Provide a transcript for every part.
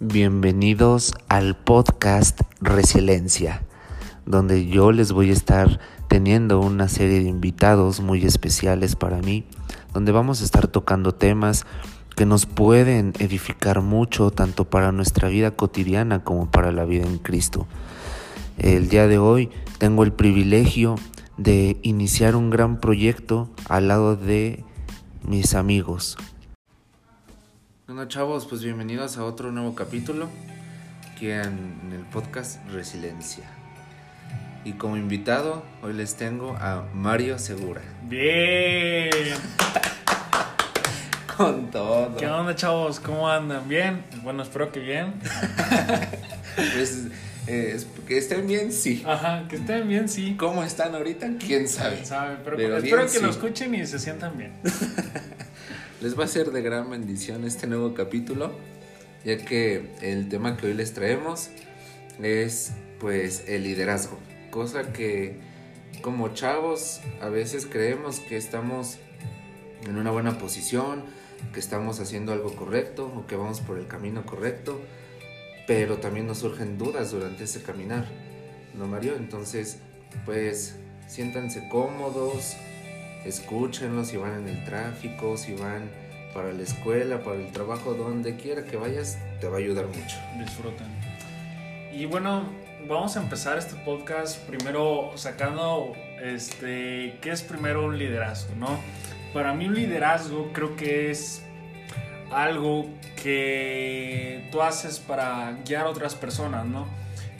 Bienvenidos al podcast Resiliencia, donde yo les voy a estar teniendo una serie de invitados muy especiales para mí, donde vamos a estar tocando temas que nos pueden edificar mucho tanto para nuestra vida cotidiana como para la vida en Cristo. El día de hoy tengo el privilegio de iniciar un gran proyecto al lado de mis amigos. Bueno chavos, pues bienvenidos a otro nuevo capítulo aquí en, el podcast Resiliencia. Y como invitado hoy les tengo a Mario Segura. Bien. Con todo. ¿Qué onda chavos? ¿Cómo andan? ¿Bien? Bueno, espero que bien. pues eh, que estén bien, sí. Ajá, que estén bien, sí. ¿Cómo están ahorita? ¿Quién sabe? ¿Quién sabe? Pero, espero que lo escuchen y se sientan bien. les va a ser de gran bendición este nuevo capítulo, ya que el tema que hoy les traemos es pues el liderazgo, cosa que como chavos a veces creemos que estamos en una buena posición, que estamos haciendo algo correcto o que vamos por el camino correcto pero también nos surgen dudas durante ese caminar, ¿no, Mario? Entonces, pues siéntanse cómodos, escúchenlos si van en el tráfico, si van para la escuela, para el trabajo, donde quiera que vayas, te va a ayudar mucho. Disfruten. Y bueno, vamos a empezar este podcast primero sacando, este, ¿qué es primero un liderazgo, no? Para mí un liderazgo creo que es algo que tú haces para guiar a otras personas, ¿no?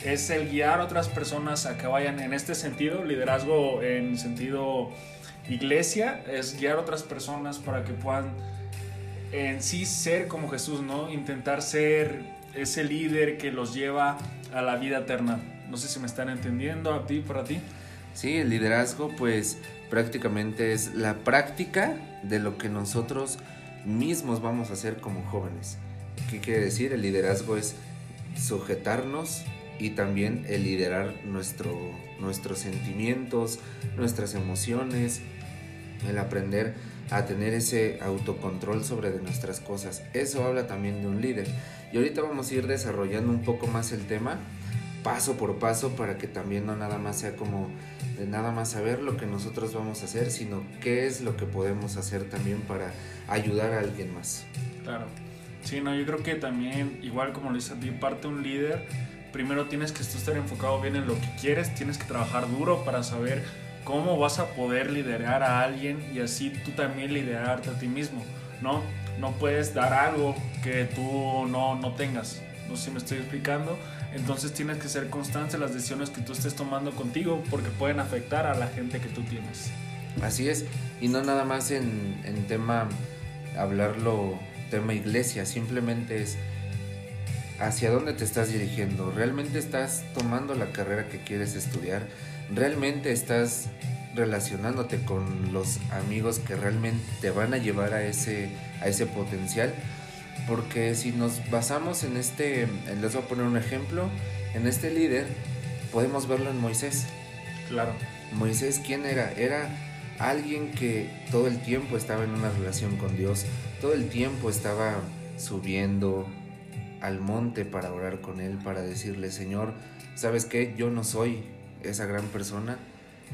Es el guiar a otras personas a que vayan en este sentido, liderazgo en sentido iglesia, es guiar a otras personas para que puedan en sí ser como Jesús, ¿no? Intentar ser ese líder que los lleva a la vida eterna. No sé si me están entendiendo a ti, para ti. Sí, el liderazgo pues prácticamente es la práctica de lo que nosotros mismos vamos a ser como jóvenes. ¿Qué quiere decir? El liderazgo es sujetarnos y también el liderar nuestro, nuestros sentimientos, nuestras emociones, el aprender a tener ese autocontrol sobre de nuestras cosas. Eso habla también de un líder. Y ahorita vamos a ir desarrollando un poco más el tema, paso por paso, para que también no nada más sea como de nada más saber lo que nosotros vamos a hacer, sino qué es lo que podemos hacer también para ayudar a alguien más. Claro. Sí, no, yo creo que también, igual como lo dice a ti, parte un líder, primero tienes que estar enfocado bien en lo que quieres, tienes que trabajar duro para saber cómo vas a poder liderar a alguien y así tú también liderarte a ti mismo, ¿no? No puedes dar algo que tú no, no tengas. No sé si me estoy explicando. Entonces tienes que ser constante en las decisiones que tú estés tomando contigo porque pueden afectar a la gente que tú tienes. Así es. Y no nada más en, en tema hablarlo tema iglesia, simplemente es hacia dónde te estás dirigiendo, realmente estás tomando la carrera que quieres estudiar, realmente estás relacionándote con los amigos que realmente te van a llevar a ese, a ese potencial. Porque si nos basamos en este, les voy a poner un ejemplo, en este líder, podemos verlo en Moisés. Claro. Moisés, ¿quién era? Era alguien que todo el tiempo estaba en una relación con Dios, todo el tiempo estaba subiendo al monte para orar con Él, para decirle, Señor, ¿sabes qué? Yo no soy esa gran persona,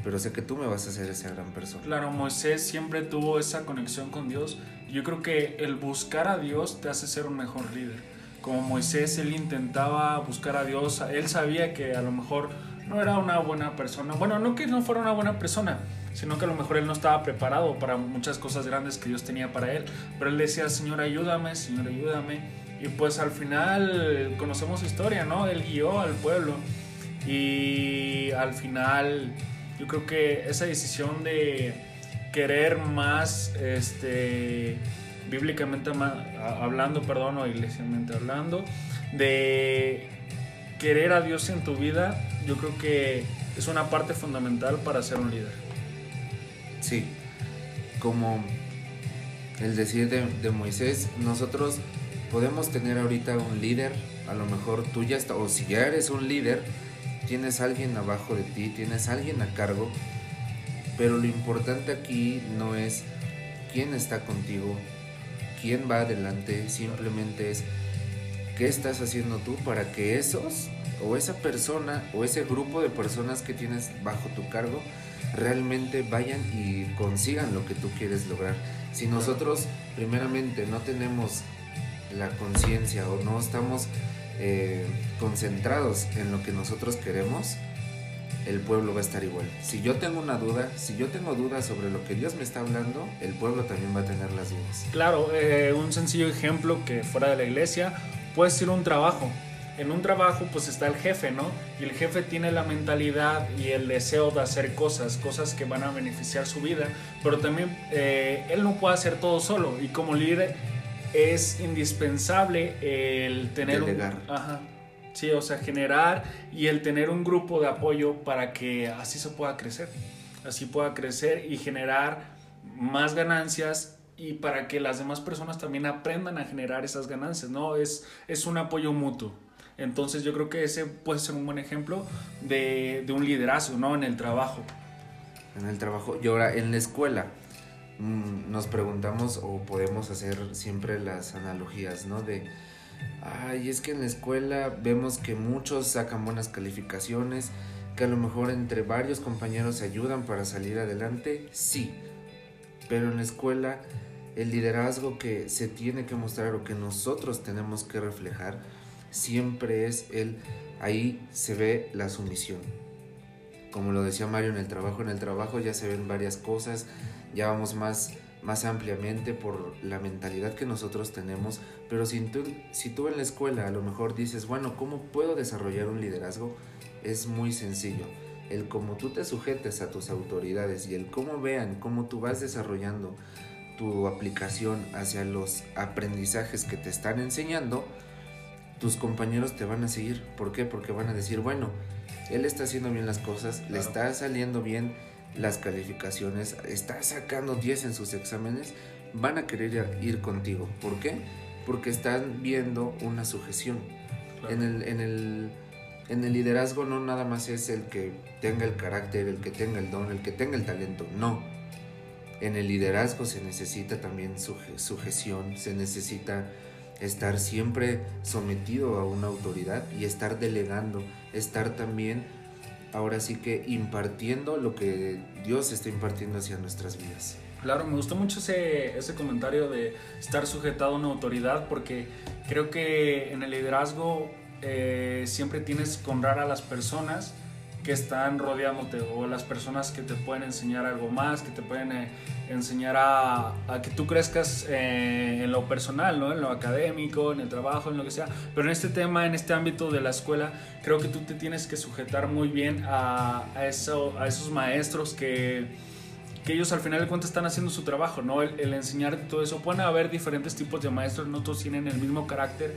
pero sé que tú me vas a hacer esa gran persona. Claro, Moisés siempre tuvo esa conexión con Dios. Yo creo que el buscar a Dios te hace ser un mejor líder. Como Moisés, él intentaba buscar a Dios, él sabía que a lo mejor no era una buena persona. Bueno, no que no fuera una buena persona, sino que a lo mejor él no estaba preparado para muchas cosas grandes que Dios tenía para él. Pero él decía, Señor, ayúdame, Señor, ayúdame. Y pues al final conocemos historia, ¿no? Él guió al pueblo. Y al final yo creo que esa decisión de querer más, este, bíblicamente hablando, perdón, o iglesialmente hablando, de querer a Dios en tu vida, yo creo que es una parte fundamental para ser un líder. Sí, como el decir de, Moisés, nosotros podemos tener ahorita un líder, a lo mejor tú ya estás, o si ya eres un líder, tienes alguien abajo de ti, tienes alguien a cargo, pero lo importante aquí no es quién está contigo, quién va adelante, simplemente es ¿qué estás haciendo tú para que esos o esa persona o ese grupo de personas que tienes bajo tu cargo realmente vayan y consigan lo que tú quieres lograr? Si nosotros primeramente no tenemos la conciencia o no estamos eh, concentrados en lo que nosotros queremos, el pueblo va a estar igual. Si yo tengo una duda, si yo tengo dudas sobre lo que Dios me está hablando, el pueblo también va a tener las dudas. Claro, eh, un sencillo ejemplo que fuera de la iglesia puede ser un trabajo. En un trabajo pues está el jefe, ¿no? Y el jefe tiene la mentalidad y el deseo de hacer cosas, cosas que van a beneficiar su vida, pero también eh, él no puede hacer todo solo y como líder es indispensable el tener Delegar. un... Ajá, Sí, o sea, generar y el tener un grupo de apoyo para que así se pueda crecer. Así pueda crecer y generar más ganancias y para que las demás personas también aprendan a generar esas ganancias, ¿no? Es, es un apoyo mutuo. Entonces yo creo que ese puede ser un buen ejemplo de, de un liderazgo, ¿no? En el trabajo. En el trabajo. Y ahora, en la escuela, nos preguntamos o podemos hacer siempre las analogías, ¿no? De ay, es que en la escuela vemos que muchos sacan buenas calificaciones, que a lo mejor entre varios compañeros se ayudan para salir adelante, sí, pero en la escuela el liderazgo que se tiene que mostrar o que nosotros tenemos que reflejar siempre es el, ahí se ve la sumisión. Como lo decía Mario en el trabajo, en el trabajo ya se ven varias cosas, ya vamos más más ampliamente por la mentalidad que nosotros tenemos, pero si tú, si tú en la escuela a lo mejor dices, bueno, ¿cómo puedo desarrollar un liderazgo? Es muy sencillo. El cómo tú te sujetes a tus autoridades y el cómo vean cómo tú vas desarrollando tu aplicación hacia los aprendizajes que te están enseñando, tus compañeros te van a seguir. ¿Por qué? Porque van a decir, bueno, él está haciendo bien las cosas, le está saliendo bien las calificaciones, está sacando 10 en sus exámenes, van a querer ir contigo. ¿Por qué? Porque están viendo una sujeción. En, el, en, el, en el liderazgo no nada más es el que tenga el carácter, el que tenga el don, el que tenga el talento, no. En el liderazgo se necesita también suje, sujeción, se necesita estar siempre sometido a una autoridad y estar delegando, estar también ahora sí que impartiendo lo que Dios está impartiendo hacia nuestras vidas. Claro, me gustó mucho ese, ese comentario de estar sujetado a una autoridad porque creo que en el liderazgo eh, siempre tienes que honrar a las personas que están rodeándote o las personas que te pueden enseñar algo más, que te pueden eh, enseñar a, que tú crezcas eh, en lo personal, ¿no? en lo académico, en el trabajo, en lo que sea. Pero en este tema, en este ámbito de la escuela, creo que tú te tienes que sujetar muy bien a, eso, a esos maestros que, que ellos al final de cuentas están haciendo su trabajo, ¿no? El, el enseñarte todo eso. Pueden haber diferentes tipos de maestros, no todos tienen el mismo carácter,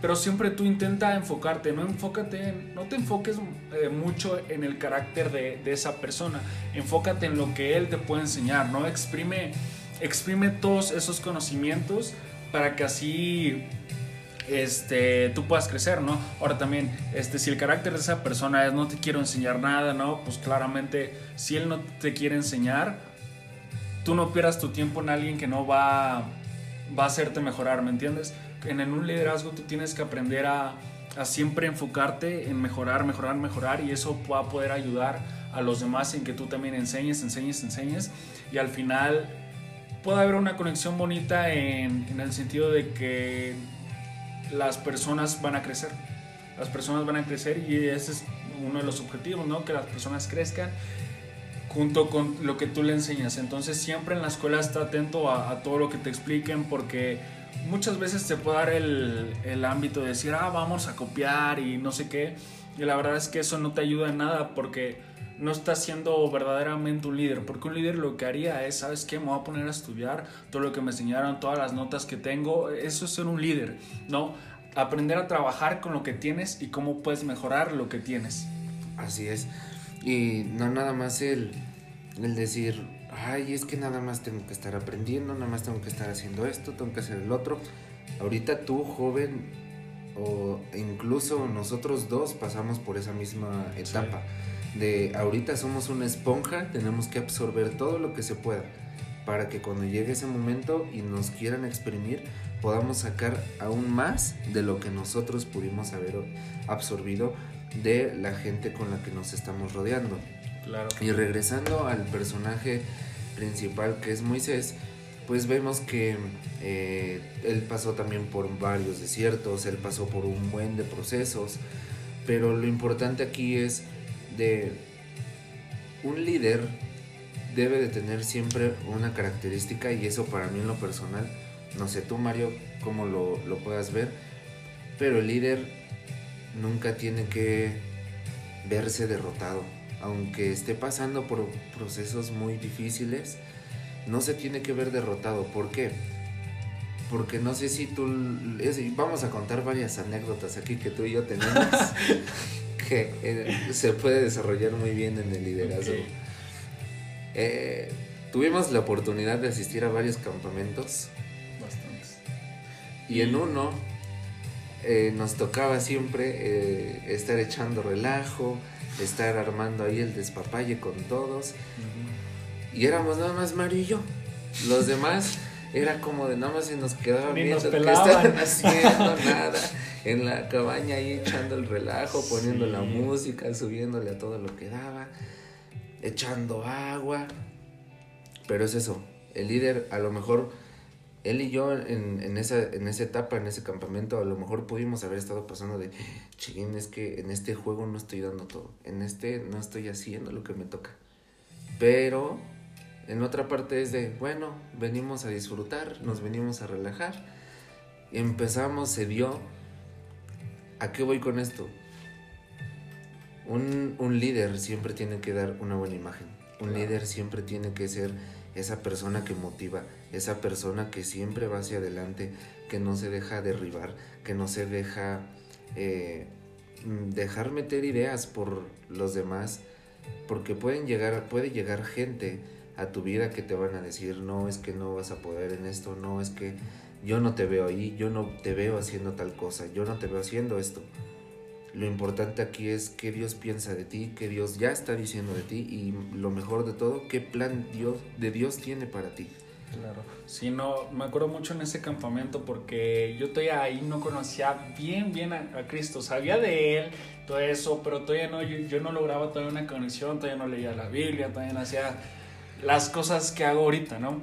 pero siempre tú intenta enfocarte, no, enfócate en, no te enfoques eh, mucho en el carácter de, de, esa persona, enfócate en lo que él te puede enseñar, ¿no? Exprime, exprime todos esos conocimientos para que así este, tú puedas crecer, ¿no? Ahora también, este, si el carácter de esa persona es no te quiero enseñar nada, ¿no? Pues claramente, si él no te quiere enseñar, tú no pierdas tu tiempo en alguien que no va, va a hacerte mejorar, ¿me entiendes? En, en un liderazgo tú tienes que aprender a, a, siempre enfocarte en mejorar, mejorar, mejorar y eso va a poder ayudar a los demás en que tú también enseñes, enseñes, enseñes y al final puede haber una conexión bonita en, en el sentido de que las personas van a crecer. Las personas van a crecer y ese es uno de los objetivos, ¿no? Que las personas crezcan junto con lo que tú le enseñas. Entonces siempre en la escuela está atento a, a todo lo que te expliquen porque muchas veces te puede dar el, el, ámbito de decir, ah, vamos a copiar y no sé qué. Y la verdad es que eso no te ayuda en nada porque no estás siendo verdaderamente un líder. Porque un líder lo que haría es, ¿sabes qué? Me voy a poner a estudiar todo lo que me enseñaron, todas las notas que tengo. Eso es ser un líder, ¿no? Aprender a trabajar con lo que tienes y cómo puedes mejorar lo que tienes. Así es. Y no nada más el, el decir, ay, es que nada más tengo que estar aprendiendo, nada más tengo que estar haciendo esto, tengo que hacer el otro. Ahorita tú, joven, o incluso nosotros dos pasamos por esa misma etapa. Sí. De ahorita somos una esponja, tenemos que absorber todo lo que se pueda. para que cuando llegue ese momento y nos quieran exprimir, podamos sacar aún más de lo que nosotros pudimos haber absorbido de la gente con la que nos estamos rodeando. Claro. Y regresando al personaje principal que es Moisés, pues vemos que eh, él pasó también por varios desiertos, él pasó por un buen de procesos, pero lo importante aquí es de un líder debe de tener siempre una característica y eso para mí en lo personal, no sé tú Mario cómo lo, lo puedas ver, pero el líder nunca tiene que verse derrotado, aunque esté pasando por procesos muy difíciles, no se tiene que ver derrotado. ¿Por qué? Porque no sé si tú... vamos a contar varias anécdotas aquí que tú y yo tenemos que eh, se puede desarrollar muy bien en el liderazgo. Eh, tuvimos la oportunidad de asistir a varios campamentos. Bastantes. Y en uno eh, nos tocaba siempre estar echando relajo, estar armando ahí el despapalle con todos. Y éramos nada más Mario y yo. Los demás era como de nada más y nos quedaban viendo que estaban haciendo nada en la cabaña ahí echando el relajo, poniendo la música, subiéndole a todo lo que daba, echando agua. Pero es eso, el líder a lo mejor él y yo en, en, esa, en esa etapa, en ese campamento, a lo mejor pudimos haber estado pasando de, chiquín, es que en este juego no estoy dando todo, en este no estoy haciendo lo que me toca. Pero en otra parte es de, bueno, venimos a disfrutar, nos venimos a relajar. Y empezamos, se dio. ¿A qué voy con esto? Un, un líder siempre tiene que dar una buena imagen. Un líder siempre tiene que ser esa persona que motiva, esa persona que siempre va hacia adelante, que no se deja derribar, que no se deja eh, dejar meter ideas por los demás, porque pueden llegar, puede llegar gente a tu vida que te van a decir, no, es que no vas a poder en esto, no, es que yo no te veo ahí, yo no te veo haciendo tal cosa, yo no te veo haciendo esto. Lo importante aquí es qué Dios piensa de ti, qué Dios ya está diciendo de ti y lo mejor de todo, qué plan Dios, de Dios tiene para ti. Claro, sí, no, me acuerdo mucho en ese campamento porque yo todavía ahí no conocía bien, bien a, Cristo, sabía de Él, todo eso, pero todavía no, yo, yo, no lograba todavía una conexión, todavía no leía la Biblia, todavía no hacía las cosas que hago ahorita, ¿no?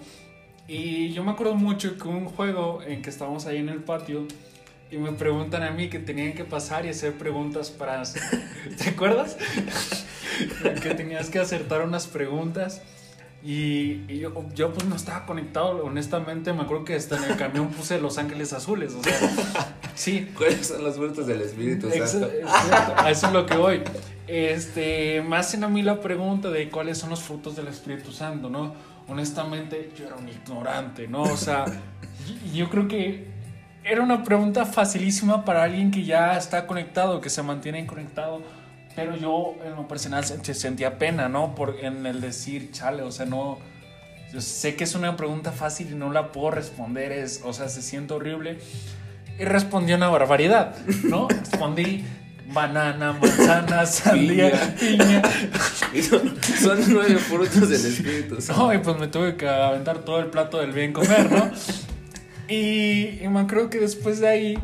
Y yo me acuerdo mucho que un juego en que estábamos ahí en el patio y me preguntan a mí que tenían que pasar y hacer preguntas para... ¿Te acuerdas? que tenías que acertar unas preguntas. Y, yo, yo, pues no estaba conectado, honestamente me acuerdo que hasta en el camión puse Los Ángeles Azules, o sea, sí. ¿Cuáles son los frutos del Espíritu Santo? a eso es lo que voy. Este, me hacen a mí la pregunta de cuáles son los frutos del Espíritu Santo, ¿no? Honestamente, yo era un ignorante, ¿no? O sea, yo creo que era una pregunta facilísima para alguien que ya está conectado, que se mantiene conectado pero yo en lo personal sentía pena, ¿no? Por, en el decir, chale, o sea, no... Yo sé que es una pregunta fácil y no la puedo responder, es, o sea, se siente horrible. Y respondí una barbaridad, ¿no? Respondí banana, manzana, sandía, piña. Son, son, nueve frutos del espíritu. No, y pues me tuve que aventar todo el plato del bien comer, ¿no? y, y me creo que después de ahí...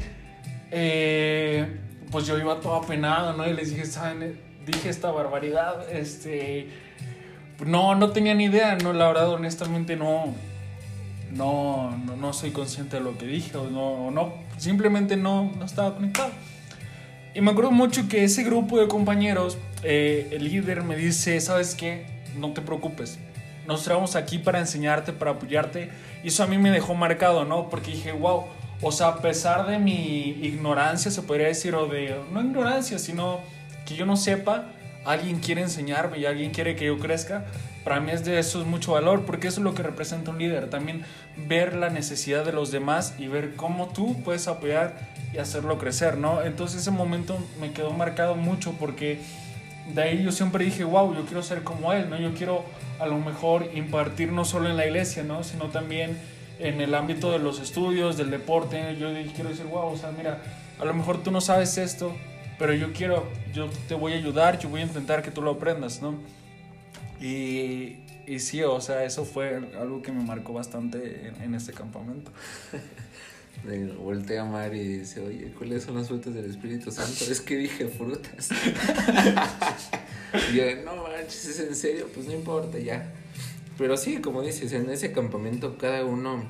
Eh, pues yo iba todo apenado, ¿no? Y les dije, ¿saben? Dije esta barbaridad, este... No, no tenía ni idea, ¿no? La verdad, honestamente, no... No, no, soy consciente de lo que dije, o no, no, simplemente no, no estaba conectado. Y me acuerdo mucho que ese grupo de compañeros, eh, el líder me dice, ¿sabes qué? No te preocupes, nos traemos aquí para enseñarte, para apoyarte. Y eso a mí me dejó marcado, ¿no? Porque dije, wow, o sea, a pesar de mi ignorancia, se podría decir, o de, no ignorancia, sino que yo no sepa, alguien quiere enseñarme y alguien quiere que yo crezca, para mí es de eso es mucho valor, porque eso es lo que representa un líder, también ver la necesidad de los demás y ver cómo tú puedes apoyar y hacerlo crecer, ¿no? Entonces ese momento me quedó marcado mucho porque de ahí yo siempre dije, wow, yo quiero ser como él, ¿no? Yo quiero a lo mejor impartir no solo en la iglesia, ¿no? Sino también en el ámbito de los estudios, del deporte, yo quiero decir, wow, o sea, mira, a lo mejor tú no sabes esto, pero yo quiero, yo te voy a ayudar, yo voy a intentar que tú lo aprendas, ¿no? Y, Y sí, o sea, eso fue algo que me marcó bastante en, en este campamento. voltea a Mar y dice, oye, ¿cuáles son las frutas del Espíritu Santo? Es que dije frutas. y yo, no manches, ¿es en serio? Pues no importa, ya. Pero sí, como dices, en ese campamento cada uno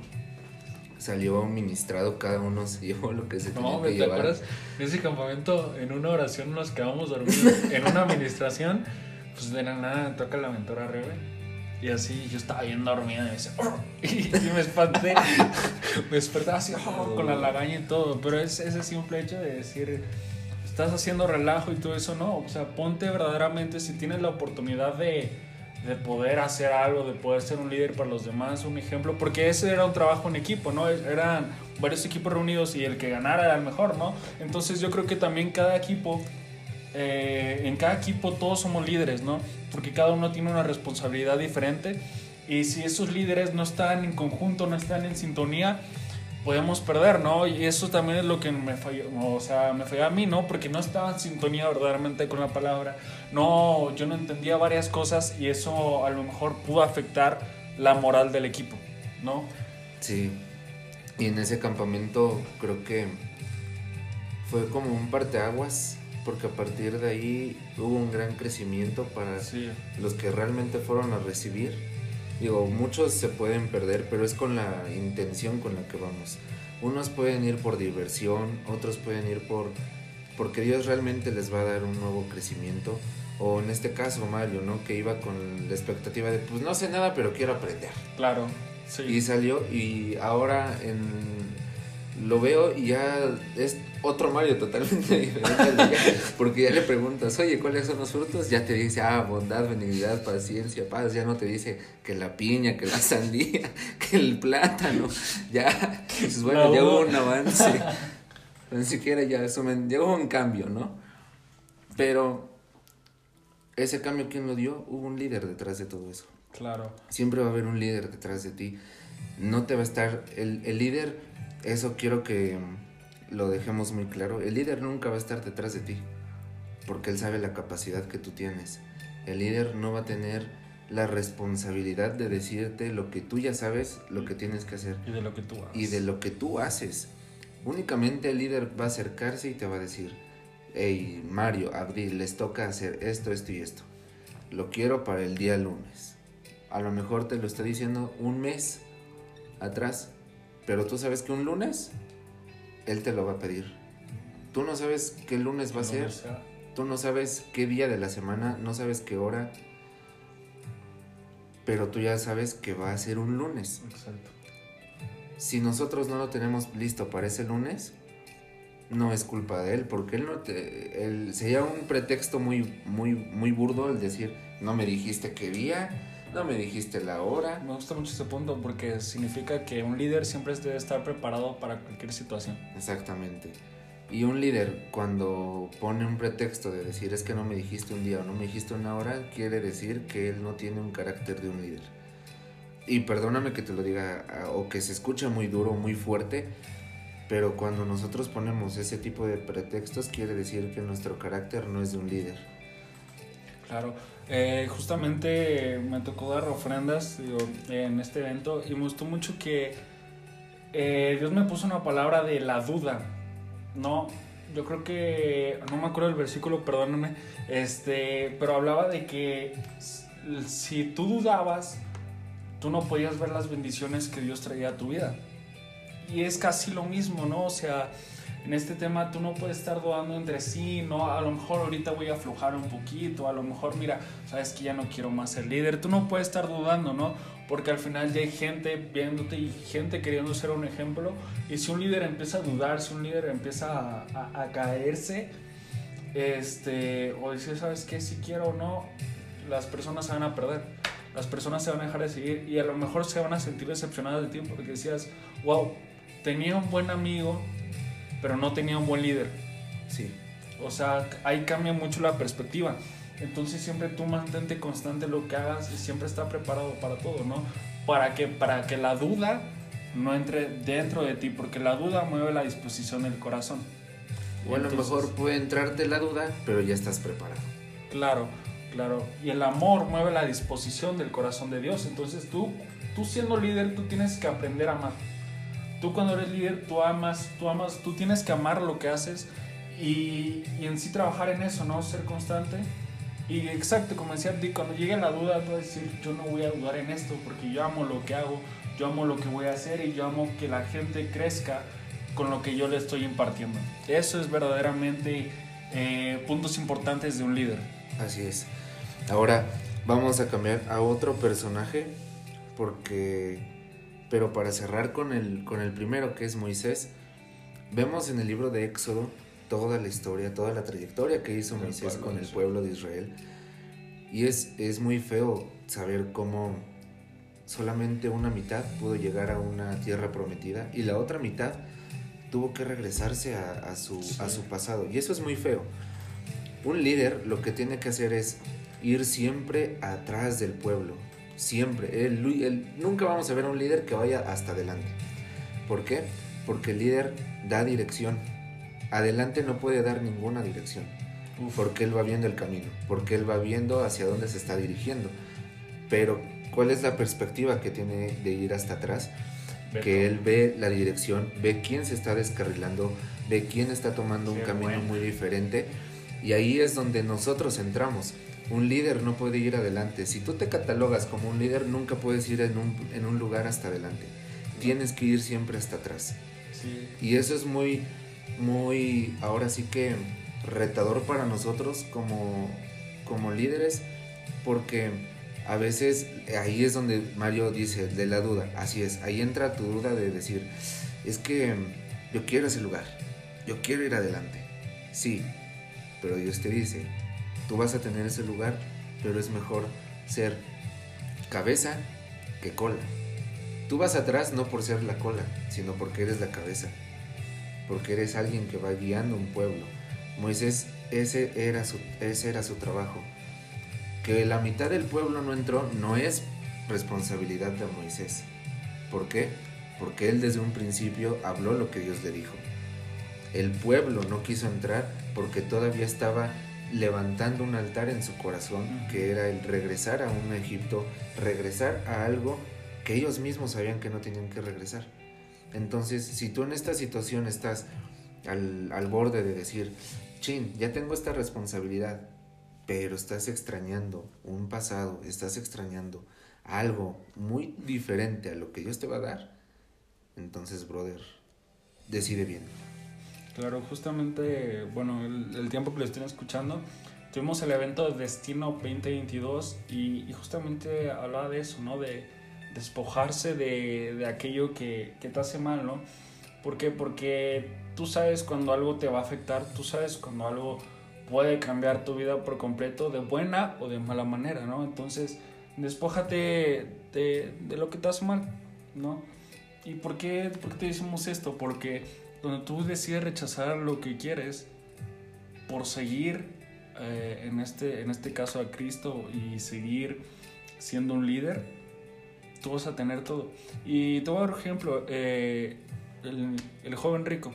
salió ministrado, cada uno se llevó lo que se tenía que ¿te llevar. acuerdas? En ese campamento, en una oración nos quedamos dormidos. en una administración, pues de la nada toca la mentora Rebe. Y así yo estaba bien dormida y me decía, "Oh", y, me espanté. me despertaba así oh, con la lagaña y todo. Pero es ese simple hecho de decir, estás haciendo relajo y todo eso, no. O sea, ponte verdaderamente, si tienes la oportunidad de, de poder hacer algo, de poder ser un líder para los demás, un ejemplo, porque ese era un trabajo en equipo, ¿no? Eran varios equipos reunidos y el que ganara era el mejor, ¿no? Entonces yo creo que también cada equipo, eh, en cada equipo todos somos líderes, ¿no? Porque cada uno tiene una responsabilidad diferente y si esos líderes no están en conjunto, no están en sintonía, podemos perder, ¿no? Y eso también es lo que me falló, o sea, me falló a mí, ¿no? Porque no estaba en sintonía verdaderamente con la palabra. No, yo no entendía varias cosas y eso a lo mejor pudo afectar la moral del equipo, ¿no? Sí. Y en ese campamento creo que fue como un parteaguas, porque a partir de ahí hubo un gran crecimiento para Sí. los que realmente fueron a recibir. Digo, muchos se pueden perder, pero es con la intención con la que vamos. Unos pueden ir por diversión, otros pueden ir por porque Dios realmente les va a dar un nuevo crecimiento. O en este caso Mario, ¿no? Que iba con la expectativa de, pues no sé nada, pero quiero aprender. Claro, sí. Y salió y ahora en, lo veo y ya es otro Mario totalmente diferente. porque ya le preguntas, oye, ¿cuáles son los frutos? Ya te dice, ah, bondad, benignidad, paciencia, paz. Ya no te dice que la piña, que la sandía, que el plátano. Ya, dices, bueno, ya hubo un avance. Ni siquiera ya, asumen, ya hubo un cambio, ¿no? Pero ese cambio, ¿quién lo dio? Hubo un líder detrás de todo eso. Claro. Siempre va a haber un líder detrás de ti. No te va a estar. El, el líder, eso quiero que lo dejemos muy claro. El líder nunca va a estar detrás de ti. Porque él sabe la capacidad que tú tienes. El líder no va a tener la responsabilidad de decirte lo que tú ya sabes, lo que tienes que hacer. Y de lo que tú haces. Y de lo que tú haces. Únicamente el líder va a acercarse y te va a decir, hey Mario, Abdi, les toca hacer esto, esto y esto. Lo quiero para el día lunes. A lo mejor te lo está diciendo un mes atrás, pero tú sabes que un lunes él te lo va a pedir. Tú no sabes qué lunes va a ser, tú no sabes qué día de la semana, no sabes qué hora, pero tú ya sabes que va a ser un lunes. Exacto. Si nosotros no lo tenemos listo para ese lunes, no es culpa de él, porque él no te. Él, sería un pretexto muy, muy, muy burdo el decir, no me dijiste qué día, no me dijiste la hora. Me gusta mucho ese punto porque significa que un líder siempre debe estar preparado para cualquier situación. Exactamente. Y un líder, cuando pone un pretexto de decir es que no me dijiste un día o no me dijiste una hora, quiere decir que él no tiene un carácter de un líder. Y perdóname que te lo diga ah, o que se escucha muy duro, muy fuerte, pero cuando nosotros ponemos ese tipo de pretextos, quiere decir que nuestro carácter no es de un líder. Claro. Eh, justamente me tocó dar ofrendas digo, en este evento y me gustó mucho que eh, Dios me puso una palabra de la duda. No, yo creo que no me acuerdo del versículo, perdóname, este, pero hablaba de que si tú dudabas, tú no podías ver las bendiciones que Dios traía a tu vida. Y es casi lo mismo, ¿no? O sea, en este tema tú no puedes estar dudando entre sí, no, a lo mejor ahorita voy a aflojar un poquito, a lo mejor mira, sabes que ya no quiero más ser líder, tú no puedes estar dudando, ¿no? Porque al final ya hay gente viéndote y gente queriendo ser un ejemplo, y si un líder empieza a dudar, si un líder empieza a, a- a caerse, este, o decir, sabes qué, si quiero o no, las personas se van a perder, las personas se van a dejar de seguir y a lo mejor se van a sentir decepcionadas de ti porque decías, wow, tenía un buen amigo, pero no tenía un buen líder. Sí. O sea, ahí cambia mucho la perspectiva. Entonces siempre tú mantente constante lo que hagas y siempre está preparado para todo, ¿no? Para que, para que la duda no entre dentro de ti, porque la duda mueve la disposición del corazón. O a lo mejor puede entrarte la duda, pero ya estás preparado. Claro, Claro, y el amor mueve la disposición del corazón de Dios. Entonces tú, tú siendo líder, tú tienes que aprender a amar. Tú cuando eres líder, tú amas, tú amas, tú tienes que amar lo que haces y, y en sí trabajar en eso, ¿no? Ser constante. Y exacto, como decía Dick, cuando llegue la duda, tú vas a decir, yo no voy a dudar en esto porque yo amo lo que hago, yo amo lo que voy a hacer y yo amo que la gente crezca con lo que yo le estoy impartiendo. Eso es verdaderamente eh, puntos importantes de un líder. Así es. Ahora vamos a cambiar a otro personaje porque pero para cerrar con el con el primero que es Moisés, vemos en el libro de Éxodo toda la historia, toda la trayectoria que hizo Moisés con el pueblo de Israel. Y es, es muy feo saber cómo solamente una mitad pudo llegar a una tierra prometida y la otra mitad tuvo que regresarse a, su, a su pasado. Y eso es muy feo. Un líder lo que tiene que hacer es ir siempre atrás del pueblo. Siempre. nunca vamos a ver a un líder que vaya hasta adelante. ¿Por qué? Porque el líder da dirección. Adelante no puede dar ninguna dirección. Porque él va viendo el camino. Porque él va viendo hacia dónde se está dirigiendo. Pero, ¿cuál es la perspectiva que tiene de ir hasta atrás? que él ve la dirección, ve quién se está descarrilando, ve quién está tomando un camino muy diferente. Y ahí es donde nosotros entramos. Un líder no puede ir adelante. Si tú te catalogas como un líder, nunca puedes ir en un, en un lugar hasta adelante. Tienes que ir siempre hasta atrás. Y eso es muy, muy, ahora sí que retador para nosotros como, como líderes, porque a veces ahí es donde Mario dice de la duda, así es, ahí entra tu duda de decir, es que yo quiero ese lugar, yo quiero ir adelante, sí, pero Dios te dice, tú vas a tener ese lugar, pero es mejor ser cabeza que cola. Tú vas atrás no por ser la cola, sino porque eres la cabeza, porque eres alguien que va guiando un pueblo. Moisés, ese era su, ese era su trabajo que la mitad del pueblo no entró no es responsabilidad de Moisés. ¿Por qué? Porque él desde un principio habló lo que Dios le dijo. El pueblo no quiso entrar porque todavía estaba levantando un altar en su corazón, que era el regresar a un Egipto, regresar a algo que ellos mismos sabían que no tenían que regresar. Entonces, si tú en esta situación estás al, al borde de decir, chin, ya tengo esta responsabilidad, pero estás extrañando un pasado, estás extrañando algo muy diferente a lo que Dios te va a dar, entonces, brother, decide bien. Claro, justamente, bueno, el, tiempo que lo estoy escuchando, tuvimos el evento Destino 2022 y, y justamente hablaba de eso, ¿no? De despojarse de, de aquello que, que, te hace mal, ¿no? ¿Por qué? Porque tú sabes cuando algo te va a afectar, tú sabes cuando algo puede cambiar tu vida por completo de buena o de mala manera, ¿no? Entonces, despójate de, de lo que te hace mal, ¿no? ¿Y por qué, por qué te decimos esto? Porque donde tú decides rechazar lo que quieres por seguir, eh, en, este, en este caso, a Cristo y seguir siendo un líder, tú vas a tener todo. Y te voy a dar un ejemplo. Eh, el, el, joven rico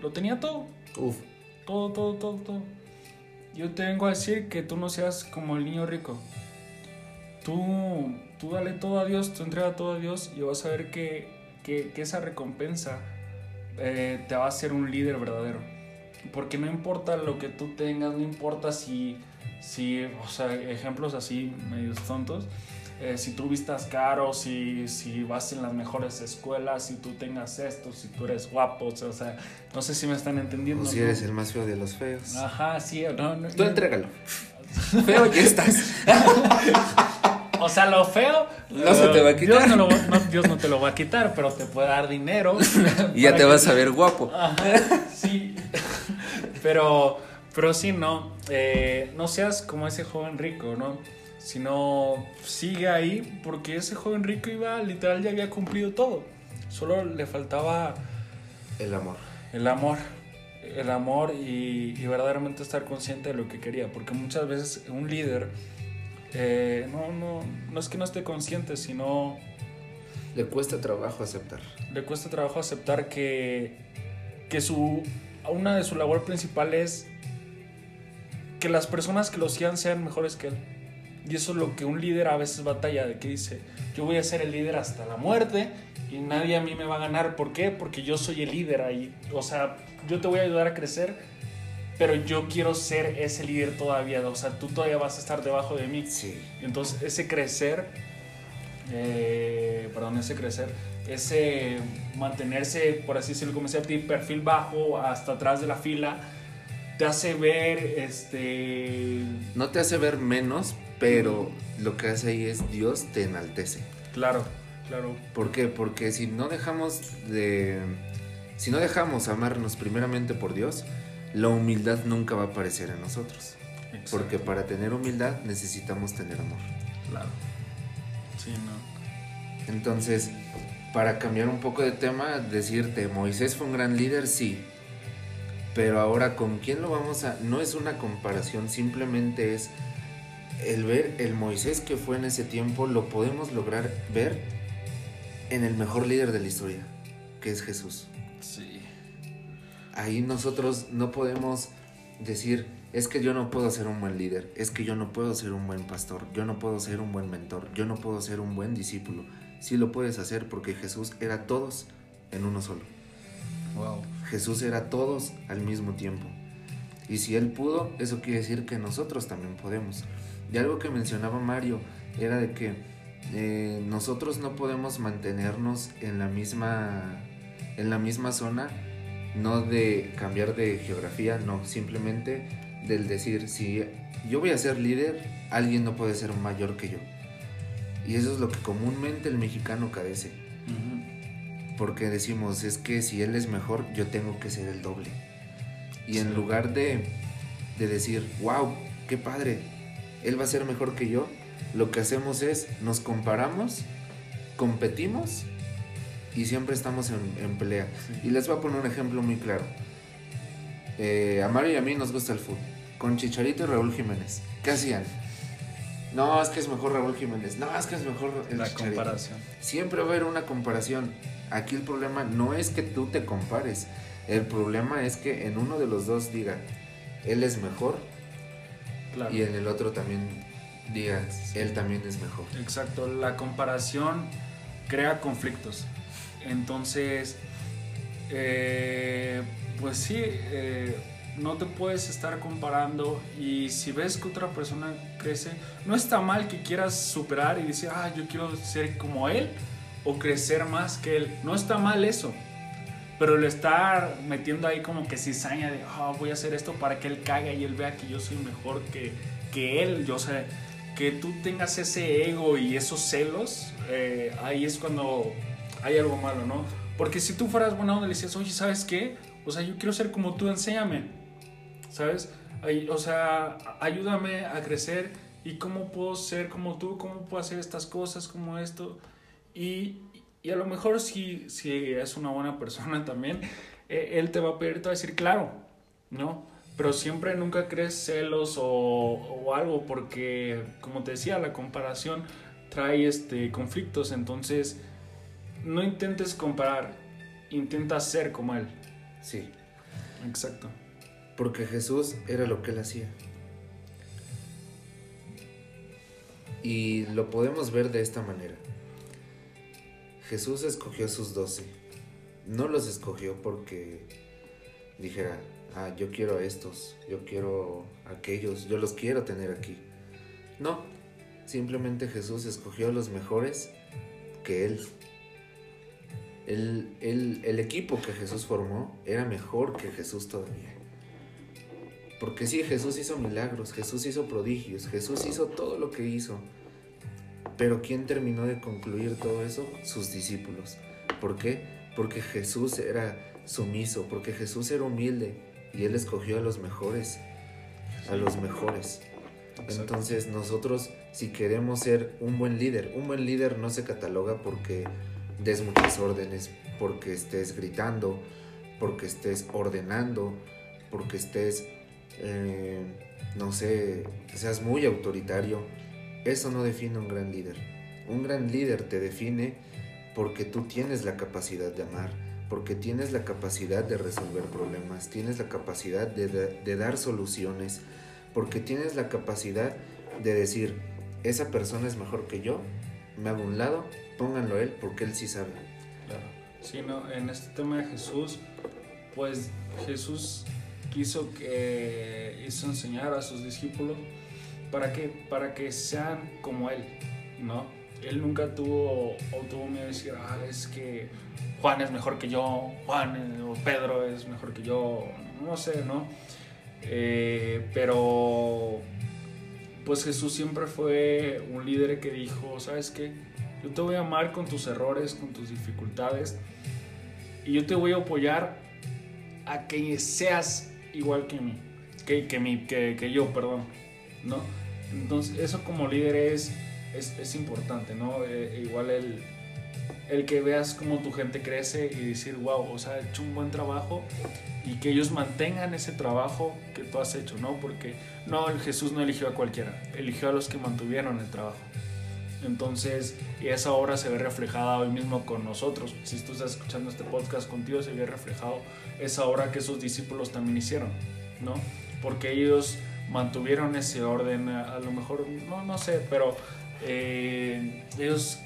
lo tenía todo. Uf. Todo, todo, todo, todo yo te vengo a decir que tú no seas como el niño rico. Tú, tú dale todo a Dios, tú entrega todo a Dios y vas a ver que, que, esa recompensa eh, te va a hacer un líder verdadero. Porque no importa lo que tú tengas, no importa si, si o sea, ejemplos así medios tontos, eh, si tú vistas caro, si, si vas en las mejores escuelas, si tú tengas esto, si tú eres guapo, o sea, no sé si me están entendiendo. O si eres el más feo de los feos. Ajá, sí, no, no Tú entrégalo. feo ya estás. o sea, lo feo. No se te va a quitar. Dios no, Dios no te lo va a quitar, pero te puede dar dinero. y ya te vas a ver guapo. Ajá, sí. pero, pero sí, no. Eh, no seas como ese joven rico, ¿no? sino sigue ahí porque ese joven rico iba, literal, ya había cumplido todo. Solo le faltaba el amor. El amor. El amor y, verdaderamente estar consciente de lo que quería. Porque muchas veces un líder eh, no, no, no es que no esté consciente, sino... Le cuesta trabajo aceptar. Le cuesta trabajo aceptar que, que su, una de sus labores principales que las personas que lo sigan sean mejores que él. Y eso es lo que un líder a veces batalla, de que dice, yo voy a ser el líder hasta la muerte y nadie a mí me va a ganar. ¿Por qué? Porque yo soy el líder ahí. O sea, yo te voy a ayudar a crecer, pero yo quiero ser ese líder todavía. O sea, tú todavía vas a estar debajo de mí. Sí. Entonces, ese crecer, eh, perdón, ese crecer, ese mantenerse, por así decirlo, como decía ti, perfil bajo hasta atrás de la fila, te hace ver, este... No te hace ver menos, pero lo que hace ahí es Dios te enaltece. Claro, claro. ¿Por qué? Porque si no dejamos de... Si no dejamos amarnos primeramente por Dios, la humildad nunca va a aparecer en nosotros. Exacto. Porque para tener humildad necesitamos tener amor. Claro. Sí, no. Entonces, para cambiar un poco de tema, decirte, Moisés fue un gran líder, sí. Pero ahora, ¿con quién lo vamos a...? No es una comparación, simplemente es el ver el Moisés que fue en ese tiempo, lo podemos lograr ver en el mejor líder de la historia, que es Jesús. Sí. Ahí nosotros no podemos decir, es que yo no puedo ser un buen líder, es que yo no puedo ser un buen pastor, yo no puedo ser un buen mentor, yo no puedo ser un buen discípulo. Sí lo puedes hacer porque Jesús era todos en uno solo. Wow. Jesús era todos al mismo tiempo. Y si Él pudo, eso quiere decir que nosotros también podemos. Y algo que mencionaba Mario era de que eh, nosotros no podemos mantenernos en la misma, en la misma zona, no de cambiar de geografía, no, simplemente del decir, si yo voy a ser líder, alguien no puede ser mayor que yo. Y eso es lo que comúnmente el mexicano carece. Porque decimos, es que si él es mejor, yo tengo que ser el doble. Y en lugar de, de decir, wow, qué padre, él va a ser mejor que yo, lo que hacemos es, nos comparamos, competimos y siempre estamos en, en pelea. Sí. Y les voy a poner un ejemplo muy claro. Eh, a Mario y a mí nos gusta el fútbol. Con Chicharito y Raúl Jiménez. ¿Qué hacían? No, es que es mejor Raúl Jiménez. No, es que es mejor el La Chicharito. comparación. Siempre va a haber una comparación. Aquí el problema no es que tú te compares. El problema es que en uno de los dos diga, él es mejor. Claro. Y en el otro también diga, él también es mejor. Exacto, la comparación crea conflictos. Entonces, eh, pues sí, eh, no te puedes estar comparando y si ves que otra persona crece, no está mal que quieras superar y decir, ah, yo quiero ser como él o crecer más que él. No está mal eso. Pero le estar metiendo ahí como que cizaña de, ah, voy a hacer esto para que él caiga y él vea que yo soy mejor que, que él. Yo sé, que tú tengas ese ego y esos celos, eh, ahí es cuando hay algo malo, ¿no? Porque si tú fueras buena onda y le decías, oye, ¿sabes qué? O sea, yo quiero ser como tú, enséñame, ¿sabes? O sea, ayúdame a crecer y cómo puedo ser como tú, cómo puedo hacer estas cosas como esto. Y, y a lo mejor si, si es una buena persona también, eh, él te va a pedir, te va a decir, claro, ¿no? Pero siempre nunca crees celos o, o algo porque, como te decía, la comparación trae este, conflictos. Entonces, no intentes comparar, intenta ser como él. Sí, Exacto. porque Jesús era lo que él hacía. Y lo podemos ver de esta manera. Jesús escogió a sus doce. No los escogió porque dijera, ah, yo quiero a estos, yo quiero a aquellos, yo los quiero tener aquí. No, simplemente Jesús escogió a los mejores que él. El, el- el equipo que Jesús formó era mejor que Jesús todavía. Porque sí, Jesús hizo milagros, Jesús hizo prodigios, Jesús hizo todo lo que hizo. Pero ¿quién terminó de concluir todo eso? Sus discípulos. ¿Por qué? Porque Jesús era sumiso, porque Jesús era humilde y Él escogió a los mejores, a los mejores. Entonces nosotros, si queremos ser un buen líder, un buen líder no se cataloga porque des muchas órdenes, porque estés gritando, porque estés ordenando, porque estés, eh, no sé, seas muy autoritario. Eso no define un gran líder. Un gran líder te define porque tú tienes la capacidad de amar, porque tienes la capacidad de resolver problemas, tienes la capacidad de dar soluciones, porque tienes la capacidad de decir, esa persona es mejor que yo, me hago un lado, pónganlo a él porque él sí sabe. Claro. Sí, en este tema de Jesús, pues Jesús quiso que hizo enseñar a sus discípulos para que para que sean como él, ¿no? Él nunca tuvo o tuvo miedo de decir, ah, es que Juan es mejor que yo, Juan eh, o Pedro es mejor que yo, no sé, ¿no? Eh, pero pues Jesús siempre fue un líder que dijo, ¿sabes qué? Yo te voy a amar con tus errores, con tus dificultades, y yo te voy a apoyar a que seas igual que mí, que, que, mí, que, que yo, perdón, ¿no? Entonces, eso como líder es, es, importante, ¿no? Eh, igual el, el que veas cómo tu gente crece y decir, wow, o sea, he hecho un buen trabajo y que ellos mantengan ese trabajo que tú has hecho, ¿no? Porque no, Jesús no eligió a cualquiera, eligió a los que mantuvieron el trabajo. Entonces, esa obra se ve reflejada hoy mismo con nosotros. Si tú estás escuchando este podcast contigo, se ve reflejado esa obra que esos discípulos también hicieron, ¿no? Porque ellos mantuvieron ese orden, a, lo mejor, no, no sé, pero eh, ellos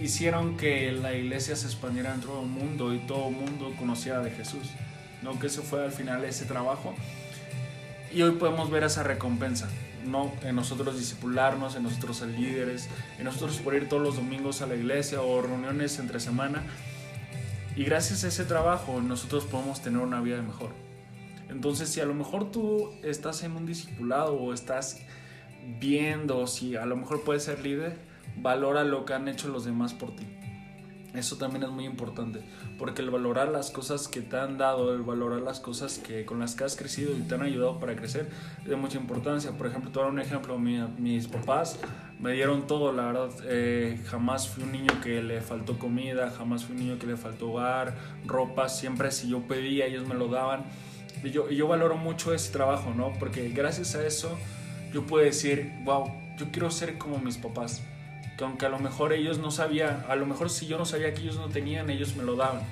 hicieron que la iglesia se expandiera en todo el mundo y todo el mundo conociera de Jesús, ¿no? Que eso fue al final ese trabajo. Y hoy podemos ver esa recompensa, ¿no? En nosotros discipularnos, en nosotros ser líderes, en nosotros por ir todos los domingos a la iglesia o reuniones entre semana. Y gracias a ese trabajo nosotros podemos tener una vida mejor. Entonces, si a lo mejor tú estás en un discipulado o estás viendo si a lo mejor puedes ser líder, valora lo que han hecho los demás por ti. Eso también es muy importante, porque el valorar las cosas que te han dado, el valorar las cosas que con las que has crecido y te han ayudado para crecer, es de mucha importancia. Por ejemplo, te un ejemplo, mis papás me dieron todo, la verdad, eh, jamás fui un niño que le faltó comida, jamás fui un niño que le faltó hogar, ropa, siempre si yo pedía ellos me lo daban. Y yo valoro mucho ese trabajo, ¿no? Porque gracias a eso yo puedo decir, wow, yo quiero ser como mis papás aunque a lo mejor ellos no sabían, a lo mejor si yo no sabía que ellos no tenían, ellos me lo daban.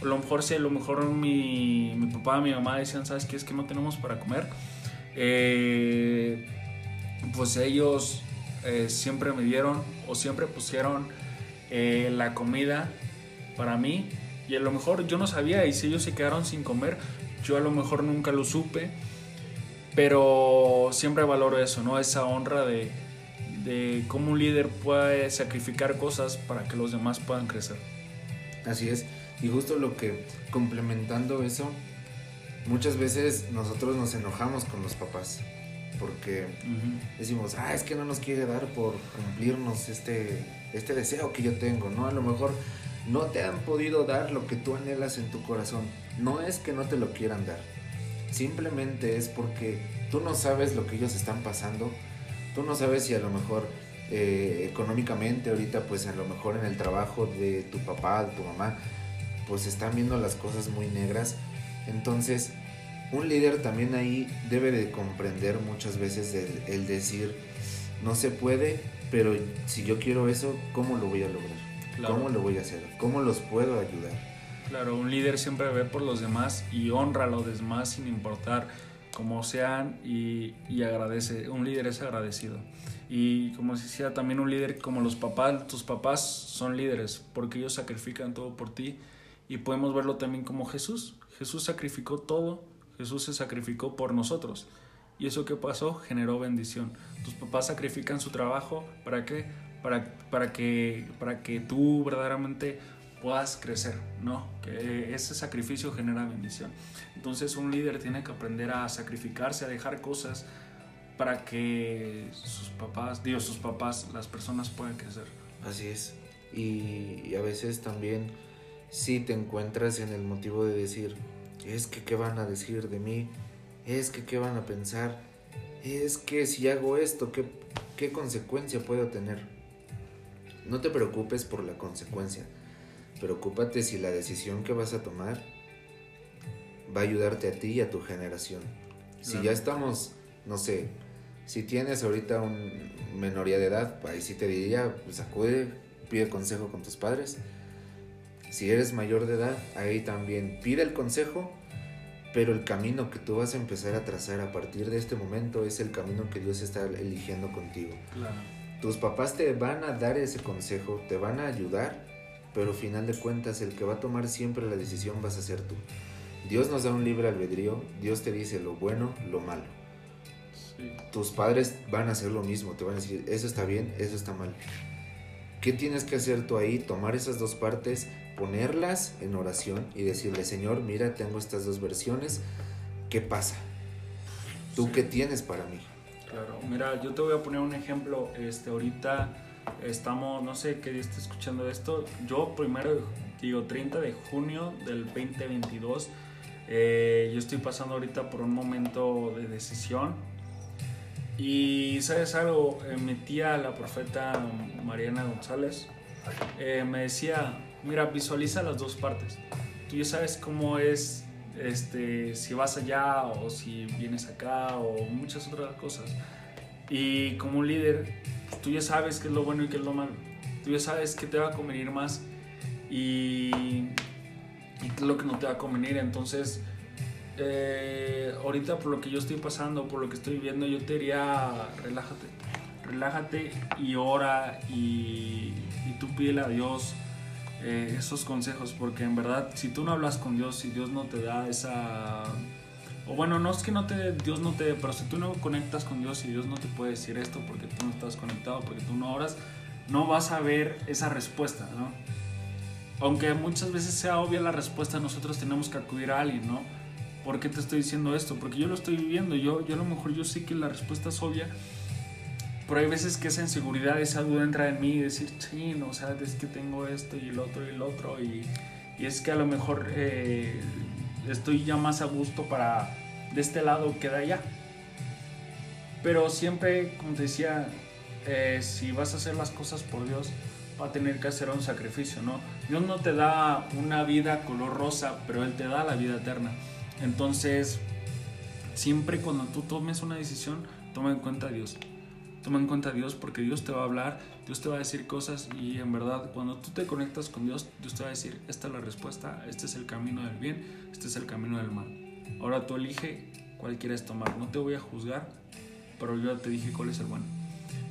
A lo mejor si a lo mejor mi, mi papá, mi mamá decían, ¿sabes qué? Es que no tenemos para comer. Eh, pues ellos eh, siempre me dieron o siempre pusieron eh, la comida para mí. Y a lo mejor yo no sabía y si ellos se quedaron sin comer, yo a lo mejor nunca lo supe. Pero siempre valoro eso, ¿no? Esa honra de, de cómo un líder puede sacrificar cosas para que los demás puedan crecer. Así es, y justo lo que complementando eso, muchas veces nosotros nos enojamos con los papás porque decimos, ah, es que no nos quiere dar por cumplirnos este, este deseo que yo tengo, ¿no? A lo mejor no te han podido dar lo que tú anhelas en tu corazón. No es que no te lo quieran dar, simplemente es porque tú no sabes lo que ellos están pasando Tú no sabes si a lo mejor eh, económicamente ahorita pues a lo mejor en el trabajo de tu papá, de tu mamá, pues están viendo las cosas muy negras. Entonces, un líder también ahí debe de comprender muchas veces el, decir, no se puede, pero si yo quiero eso, ¿cómo lo voy a lograr? ¿Cómo lo voy a hacer? ¿Cómo los puedo ayudar? Claro, un líder siempre ve por los demás y honra a los demás sin importar como sean y, agradece. Un líder es agradecido. Y como decía, también un líder como los papás, tus papás son líderes porque ellos sacrifican todo por ti. Y podemos verlo también como Jesús. Jesús sacrificó todo, Jesús se sacrificó por nosotros. Y eso que pasó generó bendición. Tus papás sacrifican su trabajo, ¿para qué? Para, para, que, para que tú verdaderamente puedas crecer, ¿no? Que ese sacrificio genera bendición. Entonces un líder tiene que aprender a sacrificarse, a dejar cosas para que sus papás, Dios, sus papás, las personas puedan crecer. Así es. Y, a veces también si te encuentras en el motivo de decir, es que qué van a decir de mí, es que qué van a pensar, es que si hago esto, ¿qué, qué consecuencia puedo tener? No te preocupes por la consecuencia Preocúpate si la decisión que vas a tomar va a ayudarte a ti y a tu generación. Si ya estamos, no sé, si tienes ahorita un menoría de edad, ahí sí te diría, pues acude, pide consejo con tus padres. Si eres mayor de edad, ahí también pide el consejo, pero el camino que tú vas a empezar a trazar a partir de este momento es el camino que Dios está eligiendo contigo. Claro. Tus papás te van a dar ese consejo, te van a ayudar, pero al final de cuentas el que va a tomar siempre la decisión vas a ser tú. Dios nos da un libre albedrío, Dios te dice lo bueno, lo malo. Sí. Tus padres van a hacer lo mismo, te van a decir, eso está bien, eso está mal. ¿Qué tienes que hacer tú ahí? Tomar esas dos partes, ponerlas en oración y decirle, Señor, mira, tengo estas dos versiones, ¿qué pasa? ¿Tú qué tienes para mí? Claro, mira, yo te voy a poner un ejemplo. Este, ahorita estamos, no sé qué día esté escuchando esto. Yo primero, digo, 30 de junio del 2022, eh, yo estoy pasando ahorita por un momento de decisión. Y, ¿sabes algo? Eh, mi tía, la profeta Mariana González, eh, me decía, mira, visualiza las dos partes. Tú ya sabes cómo es este, si vas allá o si vienes acá o muchas otras cosas. Y como líder, tú ya sabes qué es lo bueno y qué es lo malo. Tú ya sabes qué te va a convenir más y, y qué es lo que no te va a convenir. Entonces, eh, ahorita por lo que yo estoy pasando, por lo que estoy viviendo, yo te diría, relájate. Relájate y ora y, y tú pídele a Dios eh, esos consejos, porque en verdad, si tú no hablas con Dios, si Dios no te da esa. O bueno, no es que no te, Dios no te pero si tú no conectas con Dios y Dios no te puede decir esto porque tú no estás conectado, porque tú no oras, no vas a ver esa respuesta, ¿no? Aunque muchas veces sea obvia la respuesta, nosotros tenemos que acudir a alguien, ¿no? ¿Por qué te estoy diciendo esto? Porque yo lo estoy viviendo, yo, yo a lo mejor yo sé que la respuesta es obvia, pero hay veces que esa inseguridad, esa duda entra en mí y decir, sí, no, o sea, es que tengo esto y el otro y el otro. Y, y es que a lo mejor eh, estoy ya más a gusto para de este lado que de allá. Pero siempre, como te decía, eh, si vas a hacer las cosas por Dios, va a tener que hacer un sacrificio, ¿no? Dios no te da una vida color rosa, pero Él te da la vida eterna. Entonces, siempre cuando tú tomes una decisión, toma en cuenta a Dios. Toma en cuenta a Dios porque Dios te va a hablar, Dios te va a decir cosas y en verdad cuando tú te conectas con Dios, Dios te va a decir, esta es la respuesta, este es el camino del bien, este es el camino del mal. Ahora tú elige cuál quieres tomar. No te voy a juzgar, pero yo te dije cuál es el bueno.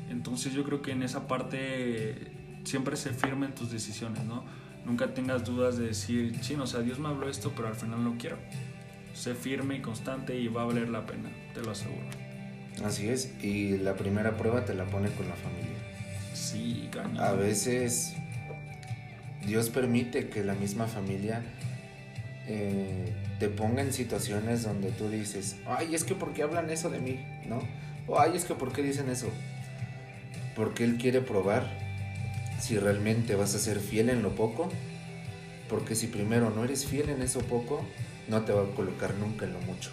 Entonces yo creo que en esa parte siempre se firmen tus decisiones, ¿no? Nunca tengas dudas de decir, chino, o sea, Dios me habló esto, pero al final no quiero. Sé firme y constante y va a valer la pena, te lo aseguro. Así es, y la primera prueba te la pone con la familia. Sí, cañón. A veces Dios permite que la misma familia eh, te ponga en situaciones donde tú dices, ay, es que ¿por qué hablan eso de mí? ¿No? O ay, es que ¿por qué dicen eso? Porque Él quiere probar si realmente vas a ser fiel en lo poco. Porque si primero no eres fiel en eso poco, no te va a colocar nunca en lo mucho.